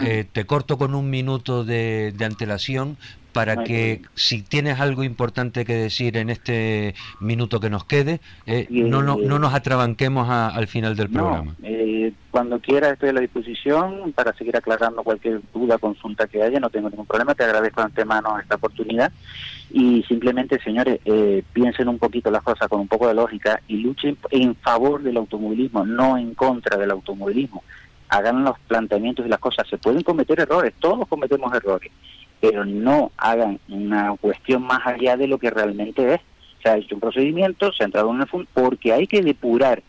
Eh, te corto con un minuto de, de antelación para que si tienes algo importante que decir en este minuto que nos quede, eh, no, no, no, nos atrabanquemos al final del programa. Eh, cuando quieras estoy a la disposición para seguir aclarando cualquier duda, consulta que haya, no tengo ningún problema, te agradezco de antemano esta oportunidad y simplemente, señores, eh, piensen un poquito las cosas con un poco de lógica y luchen en favor del automovilismo, no en contra del automovilismo. Hagan los planteamientos y las cosas. Se pueden cometer errores, todos cometemos errores pero no hagan una cuestión más allá de lo que realmente es. Se ha hecho un procedimiento, se ha entrado en el fondo, porque hay que depurar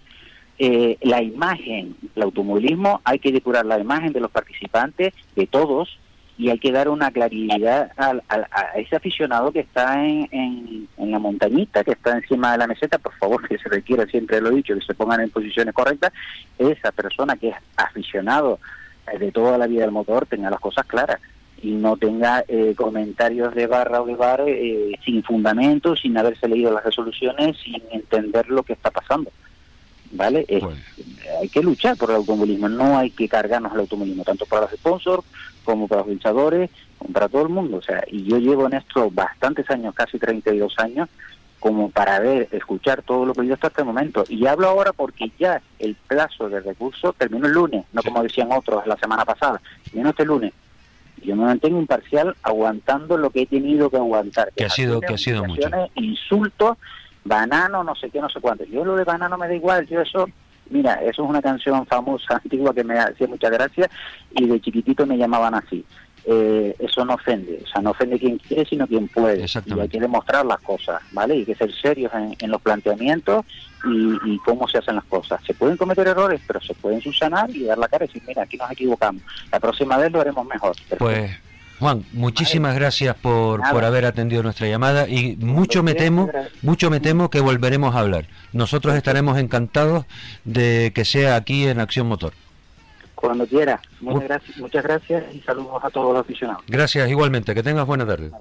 eh, la imagen del automovilismo, hay que depurar la imagen de los participantes, de todos, y hay que dar una claridad a, ese aficionado que está en, en, la montañita, que está encima de la meseta, por favor, que se requiere, siempre lo he dicho, que se pongan en posiciones correctas, esa persona que es aficionado eh, de toda la vida del motor tenga las cosas claras y no tenga eh, comentarios de barra o de bar eh, sin fundamento, sin haberse leído las resoluciones, sin entender lo que está pasando. ¿Vale? Hay que luchar por el automovilismo, no hay que cargarnos el automovilismo, tanto para los sponsors como para los hinchadores, como para todo el mundo. O sea, y yo llevo en esto bastantes años, casi 32 años, como para ver, escuchar todo lo que yo hasta este momento. Y hablo ahora porque ya el plazo de recurso terminó el lunes, no como decían otros la semana pasada, terminó este lunes yo me mantengo imparcial aguantando lo que he tenido que aguantar. Que ha sido, que ha sido mucho. Insultos, banano, no sé qué, no sé cuánto. Yo lo de banano me da igual, yo eso, mira, eso es una canción famosa, antigua, que me hacía mucha gracia y de chiquitito me llamaban así. Eh, eso no ofende, o sea, no ofende quien quiere, sino quien puede. Y hay que demostrar las cosas, ¿vale? Y hay que ser serios en, los planteamientos y, cómo se hacen las cosas. Se pueden cometer errores, pero se pueden subsanar y dar la cara y decir, mira, aquí nos equivocamos. La próxima vez lo haremos mejor. Pues... Juan, muchísimas gracias por, por haber atendido nuestra llamada y mucho me temo, mucho me temo que volveremos a hablar. Nosotros estaremos encantados de que sea aquí en Acción Motor. Cuando quiera. Muchas gracias, muchas gracias y saludos a todos los aficionados. Gracias igualmente. Que tengas buena tarde.